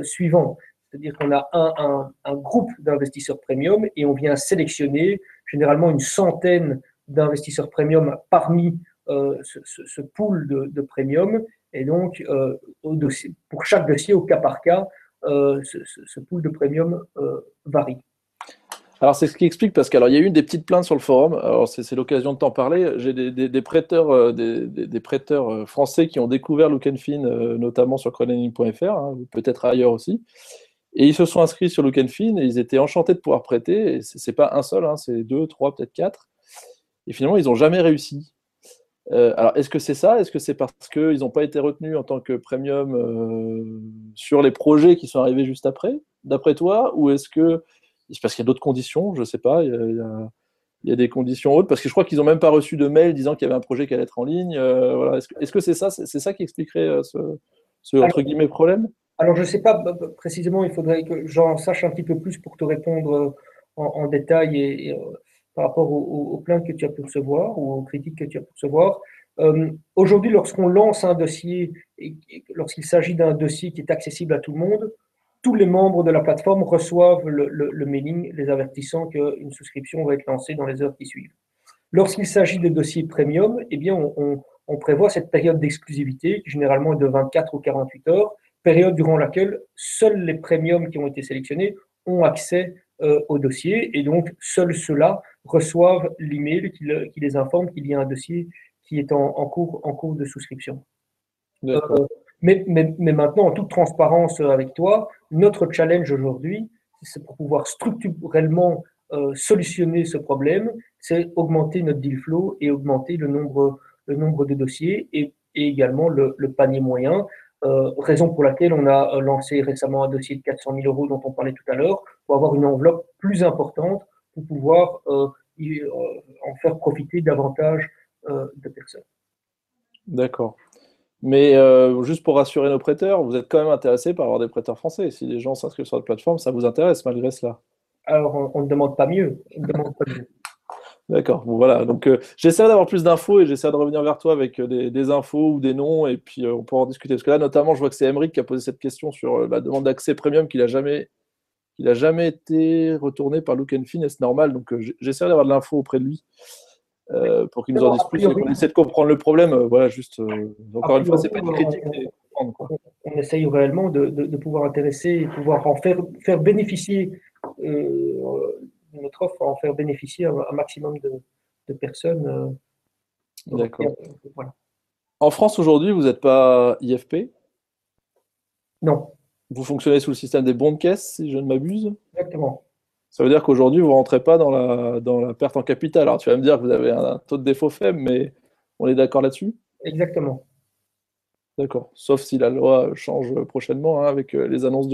suivant. C'est-à-dire qu'on a un, un groupe d'investisseurs premium et on vient sélectionner généralement une centaine d'investisseurs premium parmi euh, ce, pool de, premium. Et donc, euh, pour chaque dossier, au cas par cas, euh, ce, pool de premium varie. Alors, c'est ce qui explique, parce qu'il y a eu des petites plaintes sur le forum. Alors, c'est l'occasion de t'en parler. J'ai des, prêteurs, des, prêteurs français qui ont découvert Look Fin, notamment sur crowdlending.fr, hein, peut-être ailleurs aussi. Et ils se sont inscrits sur Look Fin et ils étaient enchantés de pouvoir prêter. Et c'est pas un seul, hein, c'est deux, trois, peut-être quatre. Et finalement, ils n'ont jamais réussi. Euh, alors, est-ce que c'est ça? Est-ce que c'est parce qu'ils n'ont pas été retenus en tant que premium euh, sur les projets qui sont arrivés juste après, d'après toi? Ou est-ce que c'est parce qu'il y a d'autres conditions? Je ne sais pas. Il y, a, des conditions autres Parce que je crois qu'ils n'ont même pas reçu de mail disant qu'il y avait un projet qui allait être en ligne. Euh, voilà. Est-ce que c'est ça? C'est ça qui expliquerait ce, entre guillemets problème? Alors, je ne sais pas précisément. Il faudrait que j'en sache un petit peu plus pour te répondre en, détail et par rapport aux, plaintes que tu as pu recevoir ou aux critiques que tu as pu recevoir. Euh, aujourd'hui, lorsqu'on lance un dossier, et, lorsqu'il s'agit d'un dossier qui est accessible à tout le monde, tous les membres de la plateforme reçoivent le, mailing les avertissant qu'une souscription va être lancée dans les heures qui suivent. Lorsqu'il s'agit de dossiers premium, eh bien, on, prévoit cette période d'exclusivité, qui généralement est de 24 ou 48 heures, période durant laquelle seuls les premiums qui ont été sélectionnés ont accès euh, au dossier et donc seuls ceux-là reçoivent l'email qui, qui, les informe qu'il y a un dossier qui est en, cours, en cours de souscription. Euh, mais, mais, mais, maintenant, en toute transparence avec toi, notre challenge aujourd'hui, c'est pour pouvoir structurellement euh, solutionner ce problème, c'est augmenter notre deal flow et augmenter le nombre, le nombre de dossiers et, et également le, le, panier moyen. Euh, raison pour laquelle on a lancé récemment un dossier de 400 000 euros dont on parlait tout à l'heure, pour avoir une enveloppe plus importante, pour pouvoir euh, en faire profiter davantage de personnes. D'accord. Mais juste pour rassurer nos prêteurs, vous êtes quand même intéressé par avoir des prêteurs français. Si les gens s'inscrivent sur la plateforme, ça vous intéresse malgré cela Alors, on ne demande pas mieux. D'accord. Bon, voilà. Donc, euh, j'essaie d'avoir plus d'infos et j'essaie de revenir vers toi avec euh, des, infos ou des noms et puis euh, on pourra en discuter. Parce que là, notamment, je vois que c'est Emeric qui a posé cette question sur la demande d'accès premium qu'il n'a jamais, a jamais été retourné par Look and Fin et c'est normal? Donc, j'essaie d'avoir de l'info auprès de lui pour qu'il nous en dise plus qu'on essaie de comprendre le problème. voilà, juste, encore une fois, c'est pas une critique. On, on, essaye réellement de, pouvoir intéresser et pouvoir en faire, faire bénéficier notre offre en faire bénéficier un, maximum de, personnes. Euh, D'accord. Euh, en France aujourd'hui, vous n'êtes pas IFP Non. Vous fonctionnez sous le système des bons de caisse, si je ne m'abuse Exactement. Ça veut dire qu'aujourd'hui, vous ne rentrez pas dans la, dans la perte en capital. Alors, tu vas me dire que vous avez un taux de défaut faible, mais on est d'accord là-dessus? Exactement. D'accord. Sauf si la loi change prochainement hein, avec euh, les annonces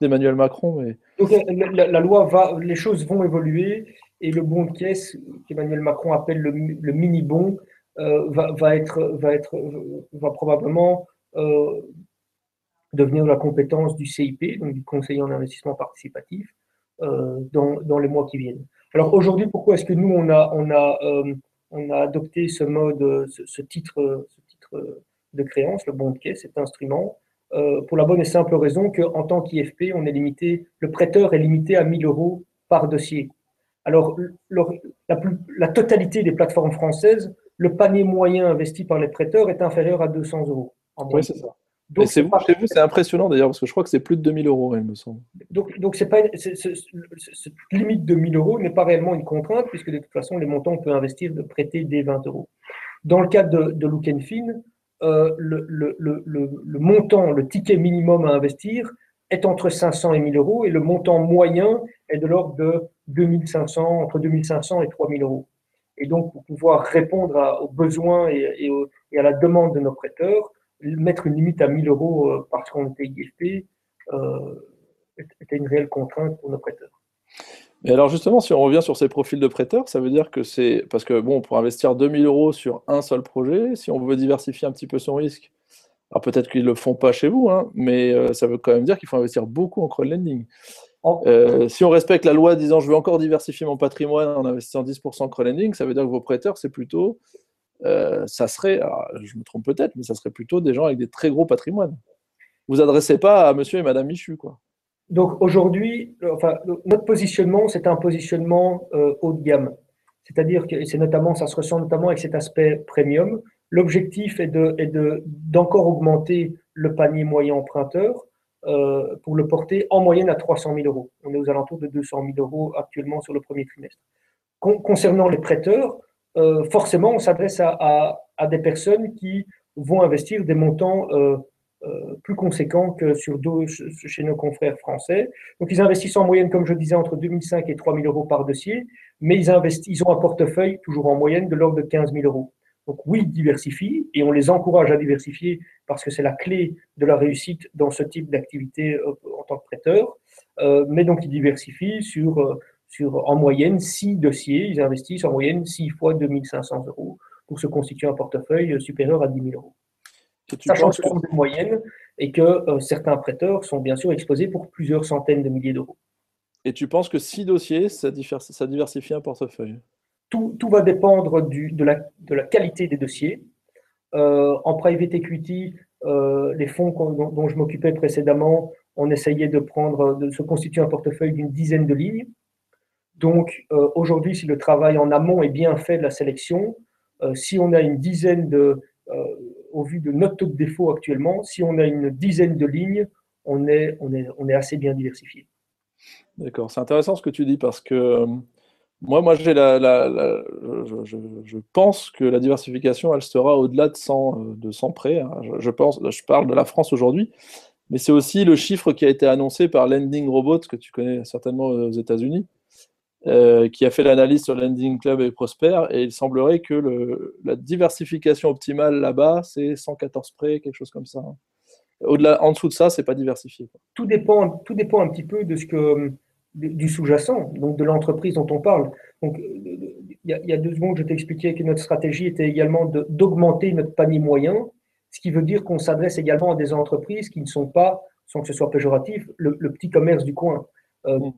d'Emmanuel Macron. Mais... Donc, la, loi va, les choses vont évoluer et le bon de caisse qu'Emmanuel Macron appelle le, mini bon euh, va, être, va être, va probablement euh, devenir la compétence du CIP, donc du conseiller en investissement participatif, dans, les mois qui viennent. Alors aujourd'hui, pourquoi est-ce que nous on a, on a, on a adopté ce mode, ce, titre, ce titre de créance, le bon de caisse, cet instrument, euh, pour la bonne et simple raison qu'en tant qu'IFP, on est limité, le prêteur est limité à 1000 euros par dossier. Alors, la, totalité des plateformes françaises, le panier moyen investi par les prêteurs est inférieur à 200 euros. oui, c'est ça. Donc, c'est vous, chez vous, c'est impressionnant d'ailleurs, parce que je crois que c'est plus de 2000 euros, il me semble. Donc, donc c'est pas, cette limite de 1000 euros n'est pas réellement une contrainte, puisque de toute façon, les montants, on peut investir, de prêter des 20 euros. Dans le cas de, de Look Fin, euh, le, le, le, le, montant, le ticket minimum à investir est entre 500 et 1000 euros et le montant moyen est de l'ordre de 2500, entre 2500 et 3000 euros. Et donc, pour pouvoir répondre aux besoins et, et, à la demande de nos prêteurs, mettre une limite à 1000 euros euh, parce qu'on était IFP euh, était une réelle contrainte pour nos prêteurs. Mais alors justement, si on revient sur ces profils de prêteurs, ça veut dire que c'est parce que bon, pour investir 2000 euros sur un seul projet, si on veut diversifier un petit peu son risque, alors peut-être qu'ils ne le font pas chez vous, hein, mais euh, ça veut quand même dire qu'il faut investir beaucoup en crowdlending. Euh, si on respecte la loi disant je veux encore diversifier mon patrimoine en investissant 10% en crowdlending, ça veut dire que vos prêteurs, c'est plutôt, euh, ça serait, je me trompe peut-être, mais ça serait plutôt des gens avec des très gros patrimoines. Vous adressez pas à monsieur et madame Michu, quoi. Donc aujourd'hui, enfin, notre positionnement, c'est un positionnement euh, haut de gamme. C'est-à-dire que c'est notamment, ça se ressent notamment avec cet aspect premium. L'objectif est de, de, d'encore augmenter le panier moyen emprunteur euh, pour le porter en moyenne à 300 000 euros. On est aux alentours de 200 000 euros actuellement sur le premier trimestre. concernant les prêteurs, euh, forcément, on s'adresse à, à, à, des personnes qui vont investir des montants euh, euh, plus conséquent que sur chez nos confrères français. Donc, ils investissent en moyenne, comme je disais, entre 2005 et 3000 euros par dossier, mais ils, investissent, ils ont un portefeuille toujours en moyenne de l'ordre de 15 000 euros. Donc, oui, ils diversifient et on les encourage à diversifier parce que c'est la clé de la réussite dans ce type d'activité euh, en tant que prêteur. Euh, mais donc, ils diversifient sur, sur en moyenne 6 dossiers. Ils investissent en moyenne 6 fois 2500 euros pour se constituer un portefeuille supérieur à 10 000 euros. Sachant que ce sont des moyennes et que euh, certains prêteurs sont bien sûr exposés pour plusieurs centaines de milliers d'euros. Et tu penses que six dossiers, ça, diversifie un portefeuille? Tout, va dépendre de, la, qualité des dossiers. Euh, en private equity, euh, les fonds dont, je m'occupais précédemment, on essayait de prendre, de se constituer un portefeuille d'une dizaine de lignes. Donc aujourd'hui, si le travail en amont est bien fait de la sélection, si on a une dizaine de, au vu de notre taux de défaut actuellement, si on a une dizaine de lignes, on est, on est, on est assez bien diversifié. D'accord, c'est intéressant ce que tu dis parce que euh, moi, moi j'ai la, la, je, pense que la diversification, elle sera au-delà de 100, euh, de 100 prêts. Hein. Je, pense, je parle de la France aujourd'hui, mais c'est aussi le chiffre qui a été annoncé par Lending Robots, que tu connais certainement aux États-Unis, euh, qui a fait l'analyse sur Lending Club et Prosper, et il semblerait que la diversification optimale là-bas, c'est 114 prêts, quelque chose comme ça. Au-delà, en dessous de ça, c'est pas diversifié. Tout dépend, tout dépend un petit peu de ce que du sous-jacent, donc de l'entreprise dont on parle. Donc, il y, a deux secondes, je t'expliquais que notre stratégie était également d'augmenter notre panier moyen, ce qui veut dire qu'on s'adresse également à des entreprises qui ne sont pas, sans que ce soit péjoratif, le, petit commerce du coin, euh, mm.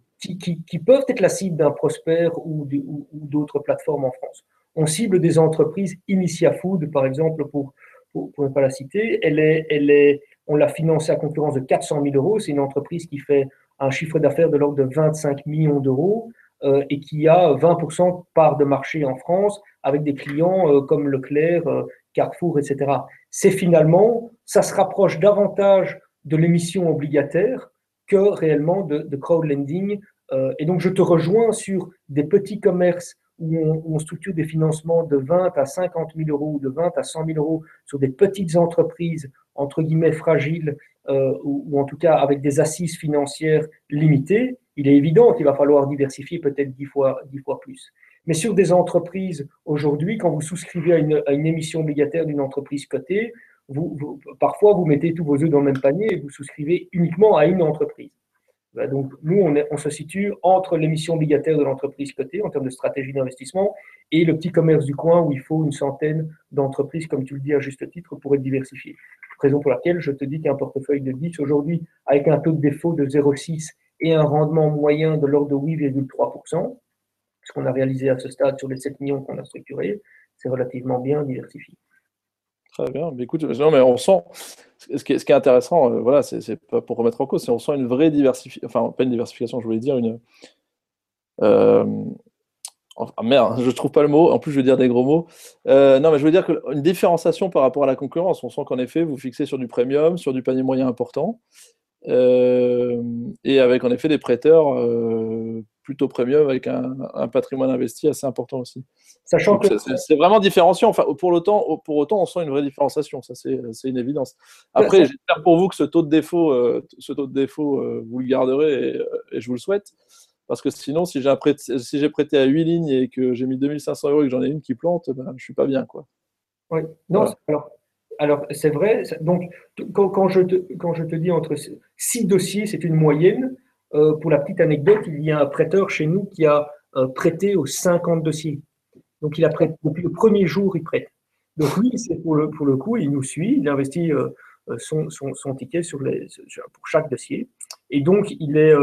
qui, peuvent être la cible d'un Prosper ou, d'autres plateformes en France. On cible des entreprises, Initia Food, par exemple, pour, pour, ne pas la citer. Elle est, elle est, on l'a financée à concurrence de 400 000 euros. C'est une entreprise qui fait un chiffre d'affaires de l'ordre de 25 millions d'euros euh, et qui a 20% part de marché en France avec des clients euh, comme Leclerc, euh, Carrefour, etc. C'est finalement, ça se rapproche davantage de l'émission obligataire que réellement de, de crowdlending. et donc, je te rejoins sur des petits commerces où on, structure des financements de 20 à 50 000 euros ou de 20 à 100 000 euros sur des petites entreprises, entre guillemets, fragiles, euh, ou, en tout cas avec des assises financières limitées, il est évident qu'il va falloir diversifier peut-être 10 fois, 10 fois plus. Mais sur des entreprises, aujourd'hui, quand vous souscrivez à une émission obligataire d'une entreprise cotée, parfois vous mettez tous vos œufs dans le même panier et vous souscrivez uniquement à une entreprise. Donc, nous, on, on se situe entre l'émission obligataire de l'entreprise cotée en termes de stratégie d'investissement et le petit commerce du coin où il faut une centaine d'entreprises, comme tu le dis à juste titre, pour être diversifié. Raison pour laquelle je te dis qu'un portefeuille de 10 aujourd'hui, avec un taux de défaut de 0,6 et un rendement moyen de l'ordre de 8,3%, ce qu'on a réalisé à ce stade sur les 7 millions qu'on a structurés, c'est relativement bien diversifié. Très bien. Mais écoute, non, mais on sent, ce qui est, intéressant, euh, voilà, c'est pas pour remettre en cause, c'est on sent une vraie diversification, enfin, pas une diversification, je voulais dire une. Euh, enfin, merde, je trouve pas le mot, en plus je veux dire des gros mots. Euh, non, mais je veux dire qu'une différenciation par rapport à la concurrence, on sent qu'en effet, vous fixez sur du premium, sur du panier moyen important, et avec en effet des prêteurs plutôt premium avec un, patrimoine investi assez important aussi. Sachant que c'est vraiment différenciant. Enfin, pour autant, pour autant, on sent une vraie différenciation. Ça, c'est une évidence. Après, j'espère pour vous que ce taux de défaut, euh, ce taux de défaut, euh, vous le garderez et, je vous le souhaite. Parce que sinon, si j'ai prêté, si prêté à 8 lignes et que j'ai mis 2500 euros et que j'en ai une qui plante, ben, je ne suis pas bien. Quoi. Oui, non, alors, alors c'est vrai. Donc, quand, quand, je te, quand je te dis entre 6 dossiers, c'est une moyenne. Euh, pour la petite anecdote, il y a un prêteur chez nous qui a euh, prêté aux 50 dossiers. Donc, il a prêté, depuis le premier jour, il prête. Donc, lui, c'est pour le, pour le coup, il nous suit, il investit euh, son, son, ticket sur les, pour chaque dossier. Et donc, il est,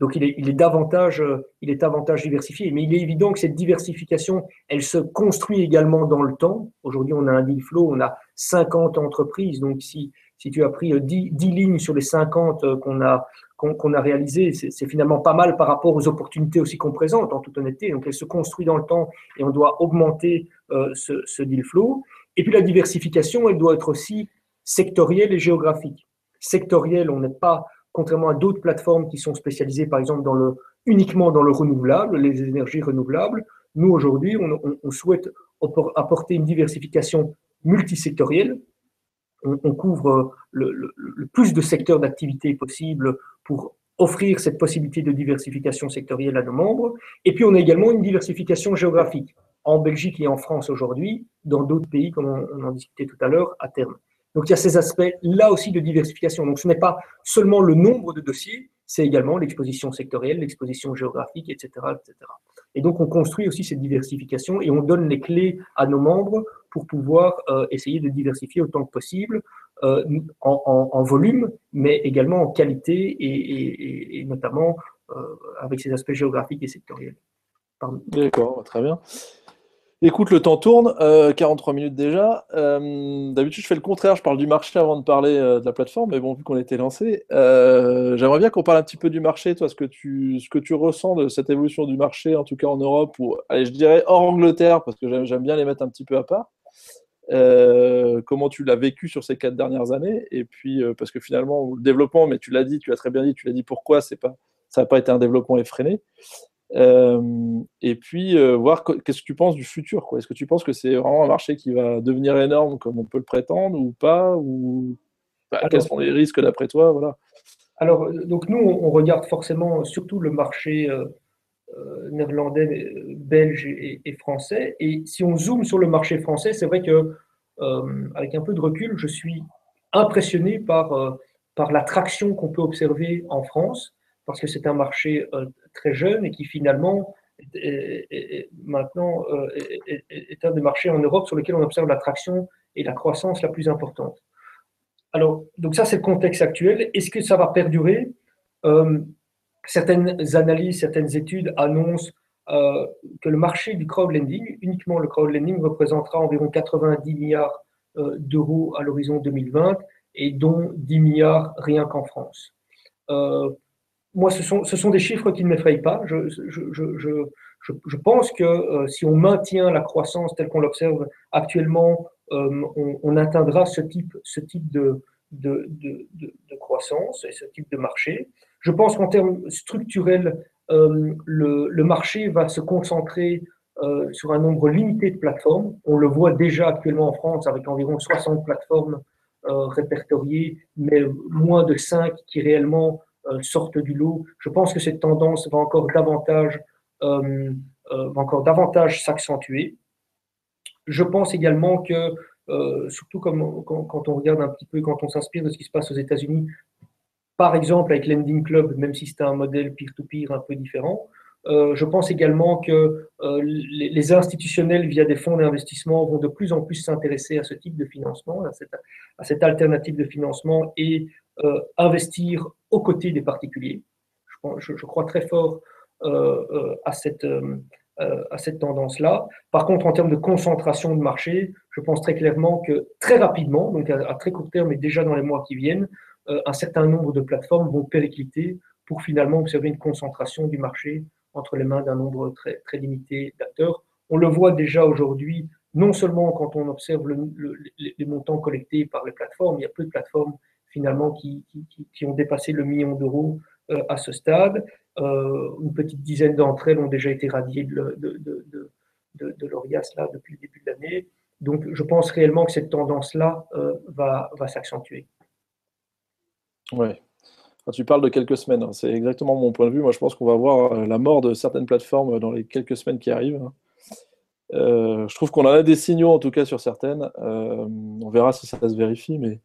donc il est, il est, davantage, il est davantage diversifié. Mais il est évident que cette diversification, elle se construit également dans le temps. Aujourd'hui, on a un deal flow, on a 50 entreprises. Donc, si, si tu as pris 10, 10 lignes sur les 50 qu'on a, qu'on a réalisé, c'est finalement pas mal par rapport aux opportunités aussi qu'on présente, en toute honnêteté. Donc, elle se construit dans le temps et on doit augmenter euh, ce, deal flow. Et puis, la diversification, elle doit être aussi sectorielle et géographique. Sectorielle, on n'est pas, contrairement à d'autres plateformes qui sont spécialisées, par exemple, dans le, uniquement dans le renouvelable, les énergies renouvelables. Nous, aujourd'hui, on, souhaite apporter une diversification multisectorielle. On, on couvre le, le, plus de secteurs d'activité possible pour offrir cette possibilité de diversification sectorielle à nos membres. Et puis, on a également une diversification géographique en Belgique et en France aujourd'hui, dans d'autres pays, comme on, en discutait tout à l'heure, à terme. Donc, il y a ces aspects-là aussi de diversification. Donc, ce n'est pas seulement le nombre de dossiers, c'est également l'exposition sectorielle, l'exposition géographique, etc., etc. Et donc, on construit aussi cette diversification et on donne les clés à nos membres pour pouvoir euh, essayer de diversifier autant que possible euh, en, volume, mais également en qualité et, notamment euh, avec ses aspects géographiques et sectoriels. D'accord, très bien. Écoute, le temps tourne, 43 minutes déjà. D'habitude, je fais le contraire, je parle du marché avant de parler de la plateforme, mais bon, vu qu'on était lancé, j'aimerais bien qu'on parle un petit peu du marché, toi, ce que, tu, ce que tu ressens de cette évolution du marché, en tout cas en Europe, ou allez, je dirais hors Angleterre, parce que j'aime bien les mettre un petit peu à part. Euh, comment tu l'as vécu sur ces quatre dernières années? Et puis, euh, parce que finalement, le développement, mais tu l'as dit, tu l'as très bien dit, tu l'as dit pourquoi c'est pas, ça n'a pas été un développement effréné. Euh, et puis, voir qu'est-ce que tu penses du futur. Est-ce que tu penses que c'est vraiment un marché qui va devenir énorme comme on peut le prétendre ou pas? Ou... Bah, quels sont les risques d'après toi? Voilà. Alors, donc nous, on regarde forcément surtout le marché néerlandais, belge et, français. Et si on zoome sur le marché français, c'est vrai que euh, avec un peu de recul, je suis impressionné par, euh, par l'attraction qu'on peut observer en France. parce que c'est un marché très jeune et qui finalement est, maintenant est, un des marchés en Europe sur lequel on observe l'attraction et la croissance la plus importante. Alors, donc ça, c'est le contexte actuel. Est-ce que ça va perdurer? Certaines analyses, certaines études annoncent euh, que le marché du crowdlending, uniquement le crowdlending, représentera environ 90 milliards euh, d'euros à l'horizon 2020 et dont 10 milliards rien qu'en France. Euh, moi, ce sont, des chiffres qui ne m'effrayent pas. Je, pense que si on maintient la croissance telle qu'on l'observe actuellement, on, atteindra ce type de, de, de, de, croissance et ce type de marché. Je pense qu'en termes structurels, euh, le, marché va se concentrer euh, sur un nombre limité de plateformes. On le voit déjà actuellement en France avec environ 60 plateformes euh, répertoriées, mais moins de 5 qui réellement sortent du lot. Je pense que cette tendance va encore davantage, va encore davantage s'accentuer. Je pense également que, surtout comme, quand, on regarde un petit peu, quand on s'inspire de ce qui se passe aux États-Unis, par exemple avec Lending Club, même si c'est un modèle peer-to-peer un peu différent. Euh, je pense également que euh, les, institutionnels, via des fonds d'investissement, vont de plus en plus s'intéresser à ce type de financement, à cette, alternative de financement et euh, investir aux côtés des particuliers. Je crois très fort à cette, à cette tendance-là. Par contre, en termes de concentration de marché, je pense très clairement que très rapidement, donc à très court terme et déjà dans les mois qui viennent, euh, un certain nombre de plateformes vont péricliter pour finalement observer une concentration du marché entre les mains d'un nombre très, très limité d'acteurs. On le voit déjà aujourd'hui, non seulement quand on observe les montants collectés par les plateformes, il y a peu de plateformes finalement qui, qui, ont dépassé le million d'euros euh, à ce stade. Euh, une petite dizaine d'entre elles ont déjà été radiées de, de, l'ORIAS depuis le début de l'année. Donc je pense réellement que cette tendance-là va, va s'accentuer. Ouais. tu parles de quelques semaines, hein, c'est exactement mon point de vue. Moi, je pense qu'on va voir euh, la mort de certaines plateformes dans les quelques semaines qui arrivent. Hein. Euh, je trouve qu'on a des signaux, en tout cas, sur certaines. Euh, on verra si ça se vérifie, mais,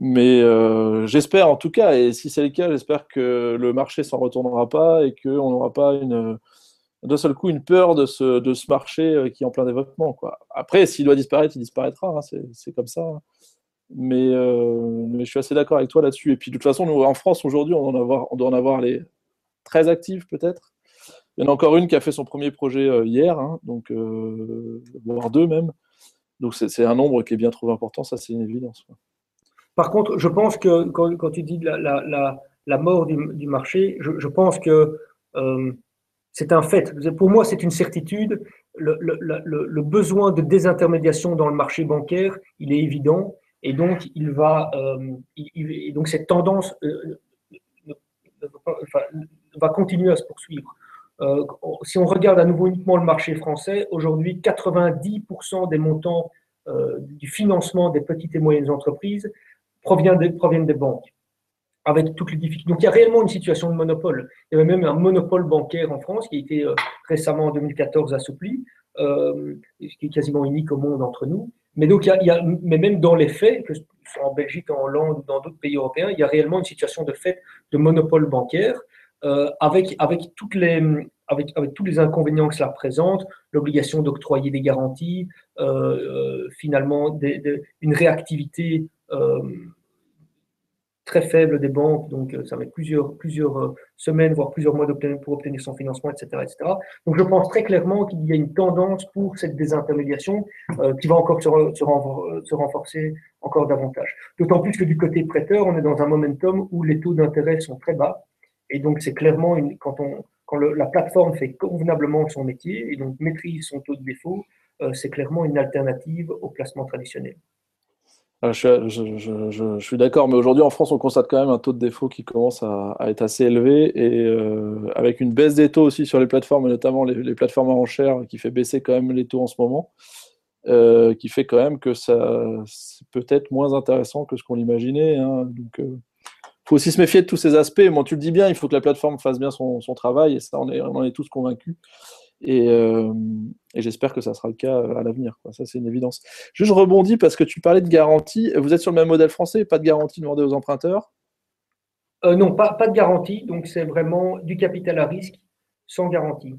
mais j'espère, en tout cas, et si c'est le cas, j'espère que le marché s'en retournera pas et qu'on n'aura pas une, d'un seul coup une peur de ce, ce marché qui est en plein développement. Quoi. Après, s'il doit disparaître, il disparaîtra. Hein, c'est comme ça. Mais, euh, mais, je suis assez d'accord avec toi là-dessus. Et puis de toute façon, nous, en France, aujourd'hui, on, on, doit en avoir les 13 actives peut-être. Il y en a encore une qui a fait son premier projet euh, hier, hein, donc, euh, voire deux même. Donc c'est un nombre qui est bien trop important, ça c'est une évidence. Par contre, je pense que quand, tu dis la, mort du, marché, je, pense que c'est un fait. Pour moi, c'est une certitude. Le, besoin de désintermédiation dans le marché bancaire, il est évident. Et donc, il va, euh, et donc cette tendance euh, va continuer à se poursuivre. Euh, si on regarde à nouveau uniquement le marché français, aujourd'hui, 90% des montants du financement des petites et moyennes entreprises proviennent des, proviennent des banques, avec toutes les difficultés. Donc, il y a réellement une situation de monopole. Il y avait même un monopole bancaire en France qui a été récemment en 2014 assoupli, qui est quasiment unique au monde entre nous. Mais donc, il y a, mais même dans les faits, que ce soit en Belgique, en Hollande ou dans d'autres pays européens, il y a réellement une situation de fait de monopole bancaire euh, avec, avec, toutes les, avec, avec tous les inconvénients que cela représente, l'obligation d'octroyer des garanties, euh, euh, finalement une réactivité très faible des banques, donc euh, ça met plusieurs, plusieurs euh, semaines, voire plusieurs mois pour obtenir son financement, etc., etc. Donc je pense très clairement qu'il y a une tendance pour cette désintermédiation euh, qui va encore se, se, renforcer encore davantage. D'autant plus que du côté prêteur, on est dans un momentum où les taux d'intérêt sont très bas, et donc c'est clairement, une, quand, on, quand la plateforme fait convenablement son métier, et donc maîtrise son taux de défaut, c'est clairement une alternative au placement traditionnel. Ah, je, suis d'accord, mais aujourd'hui en France, on constate quand même un taux de défaut qui commence à, être assez élevé et euh, avec une baisse des taux aussi sur les plateformes, notamment les, plateformes à enchères, qui fait baisser quand même les taux en ce moment, euh, qui fait quand même que ça c'est peut-être moins intéressant que ce qu'on imaginait. Hein. donc, euh, faut aussi se méfier de tous ces aspects. Bon, tu le dis bien, il faut que la plateforme fasse bien son, travail et ça, on, on en est tous convaincus. Euh, et, j'espère que ça sera le cas euh, à l'avenir. Ça, c'est une évidence. Juste, je rebondis parce que tu parlais de garantie. Vous êtes sur le même modèle français, pas de garantie demandée aux emprunteurs? Non, pas, pas de garantie. Donc, c'est vraiment du capital à risque sans garantie.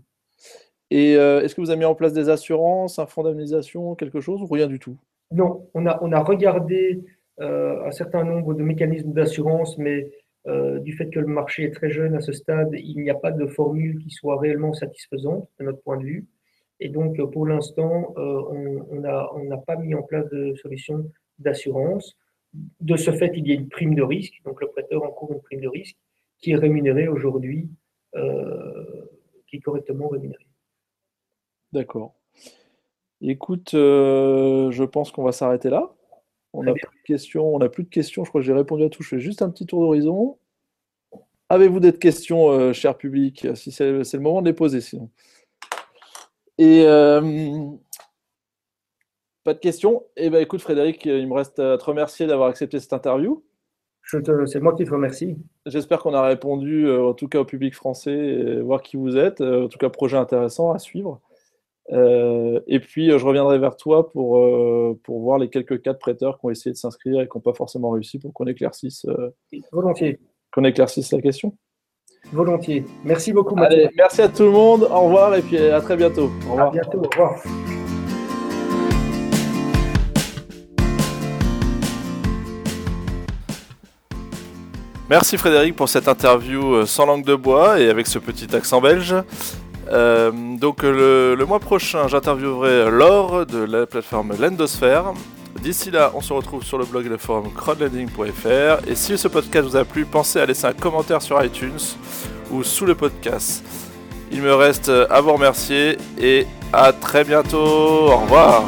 Et est-ce que vous avez mis en place des assurances, un fonds d'indemnisation, quelque chose ou rien du tout? Non, on a, on a regardé un certain nombre de mécanismes d'assurance, mais du fait que le marché est très jeune à ce stade, il n'y a pas de formule qui soit réellement satisfaisante de notre point de vue. Et donc, pour l'instant, on n'a pas mis en place de solution d'assurance. De ce fait, il y a une prime de risque, donc le prêteur encourt une prime de risque qui est rémunérée aujourd'hui, qui est correctement rémunérée. D'accord. Écoute, euh, je pense qu'on va s'arrêter là. On n'a plus de questions. On n'a plus de questions. Je crois que j'ai répondu à tout. Je fais juste un petit tour d'horizon. Avez-vous des questions, euh, cher public Si c'est le moment de les poser, sinon? Et euh, pas de questions? Eh bien, écoute, Frédéric, il me reste à te remercier d'avoir accepté cette interview. C'est moi qui te remercie. J'espère qu'on a répondu, en tout cas au public français, et voir qui vous êtes. En tout cas, projet intéressant à suivre. Euh, et puis, euh, je reviendrai vers toi pour, euh, pour voir les quelques cas de prêteurs qui ont essayé de s'inscrire et qui n'ont pas forcément réussi pour qu'on éclaircisse, Volontiers. qu'on éclaircisse la question. Volontiers. Merci beaucoup, Allez, merci à tout le monde. Au revoir et puis à très bientôt. Au revoir. À bientôt. Au revoir. Merci Frédéric pour cette interview sans langue de bois et avec ce petit accent belge. Euh, donc le, mois prochain, j'interviewerai Laure de la plateforme Lendosphère. D'ici là, on se retrouve sur le blog et le forum crowdlending.fr. Et si ce podcast vous a plu, pensez à laisser un commentaire sur iTunes ou sous le podcast. Il me reste à vous remercier et à très bientôt. Au revoir.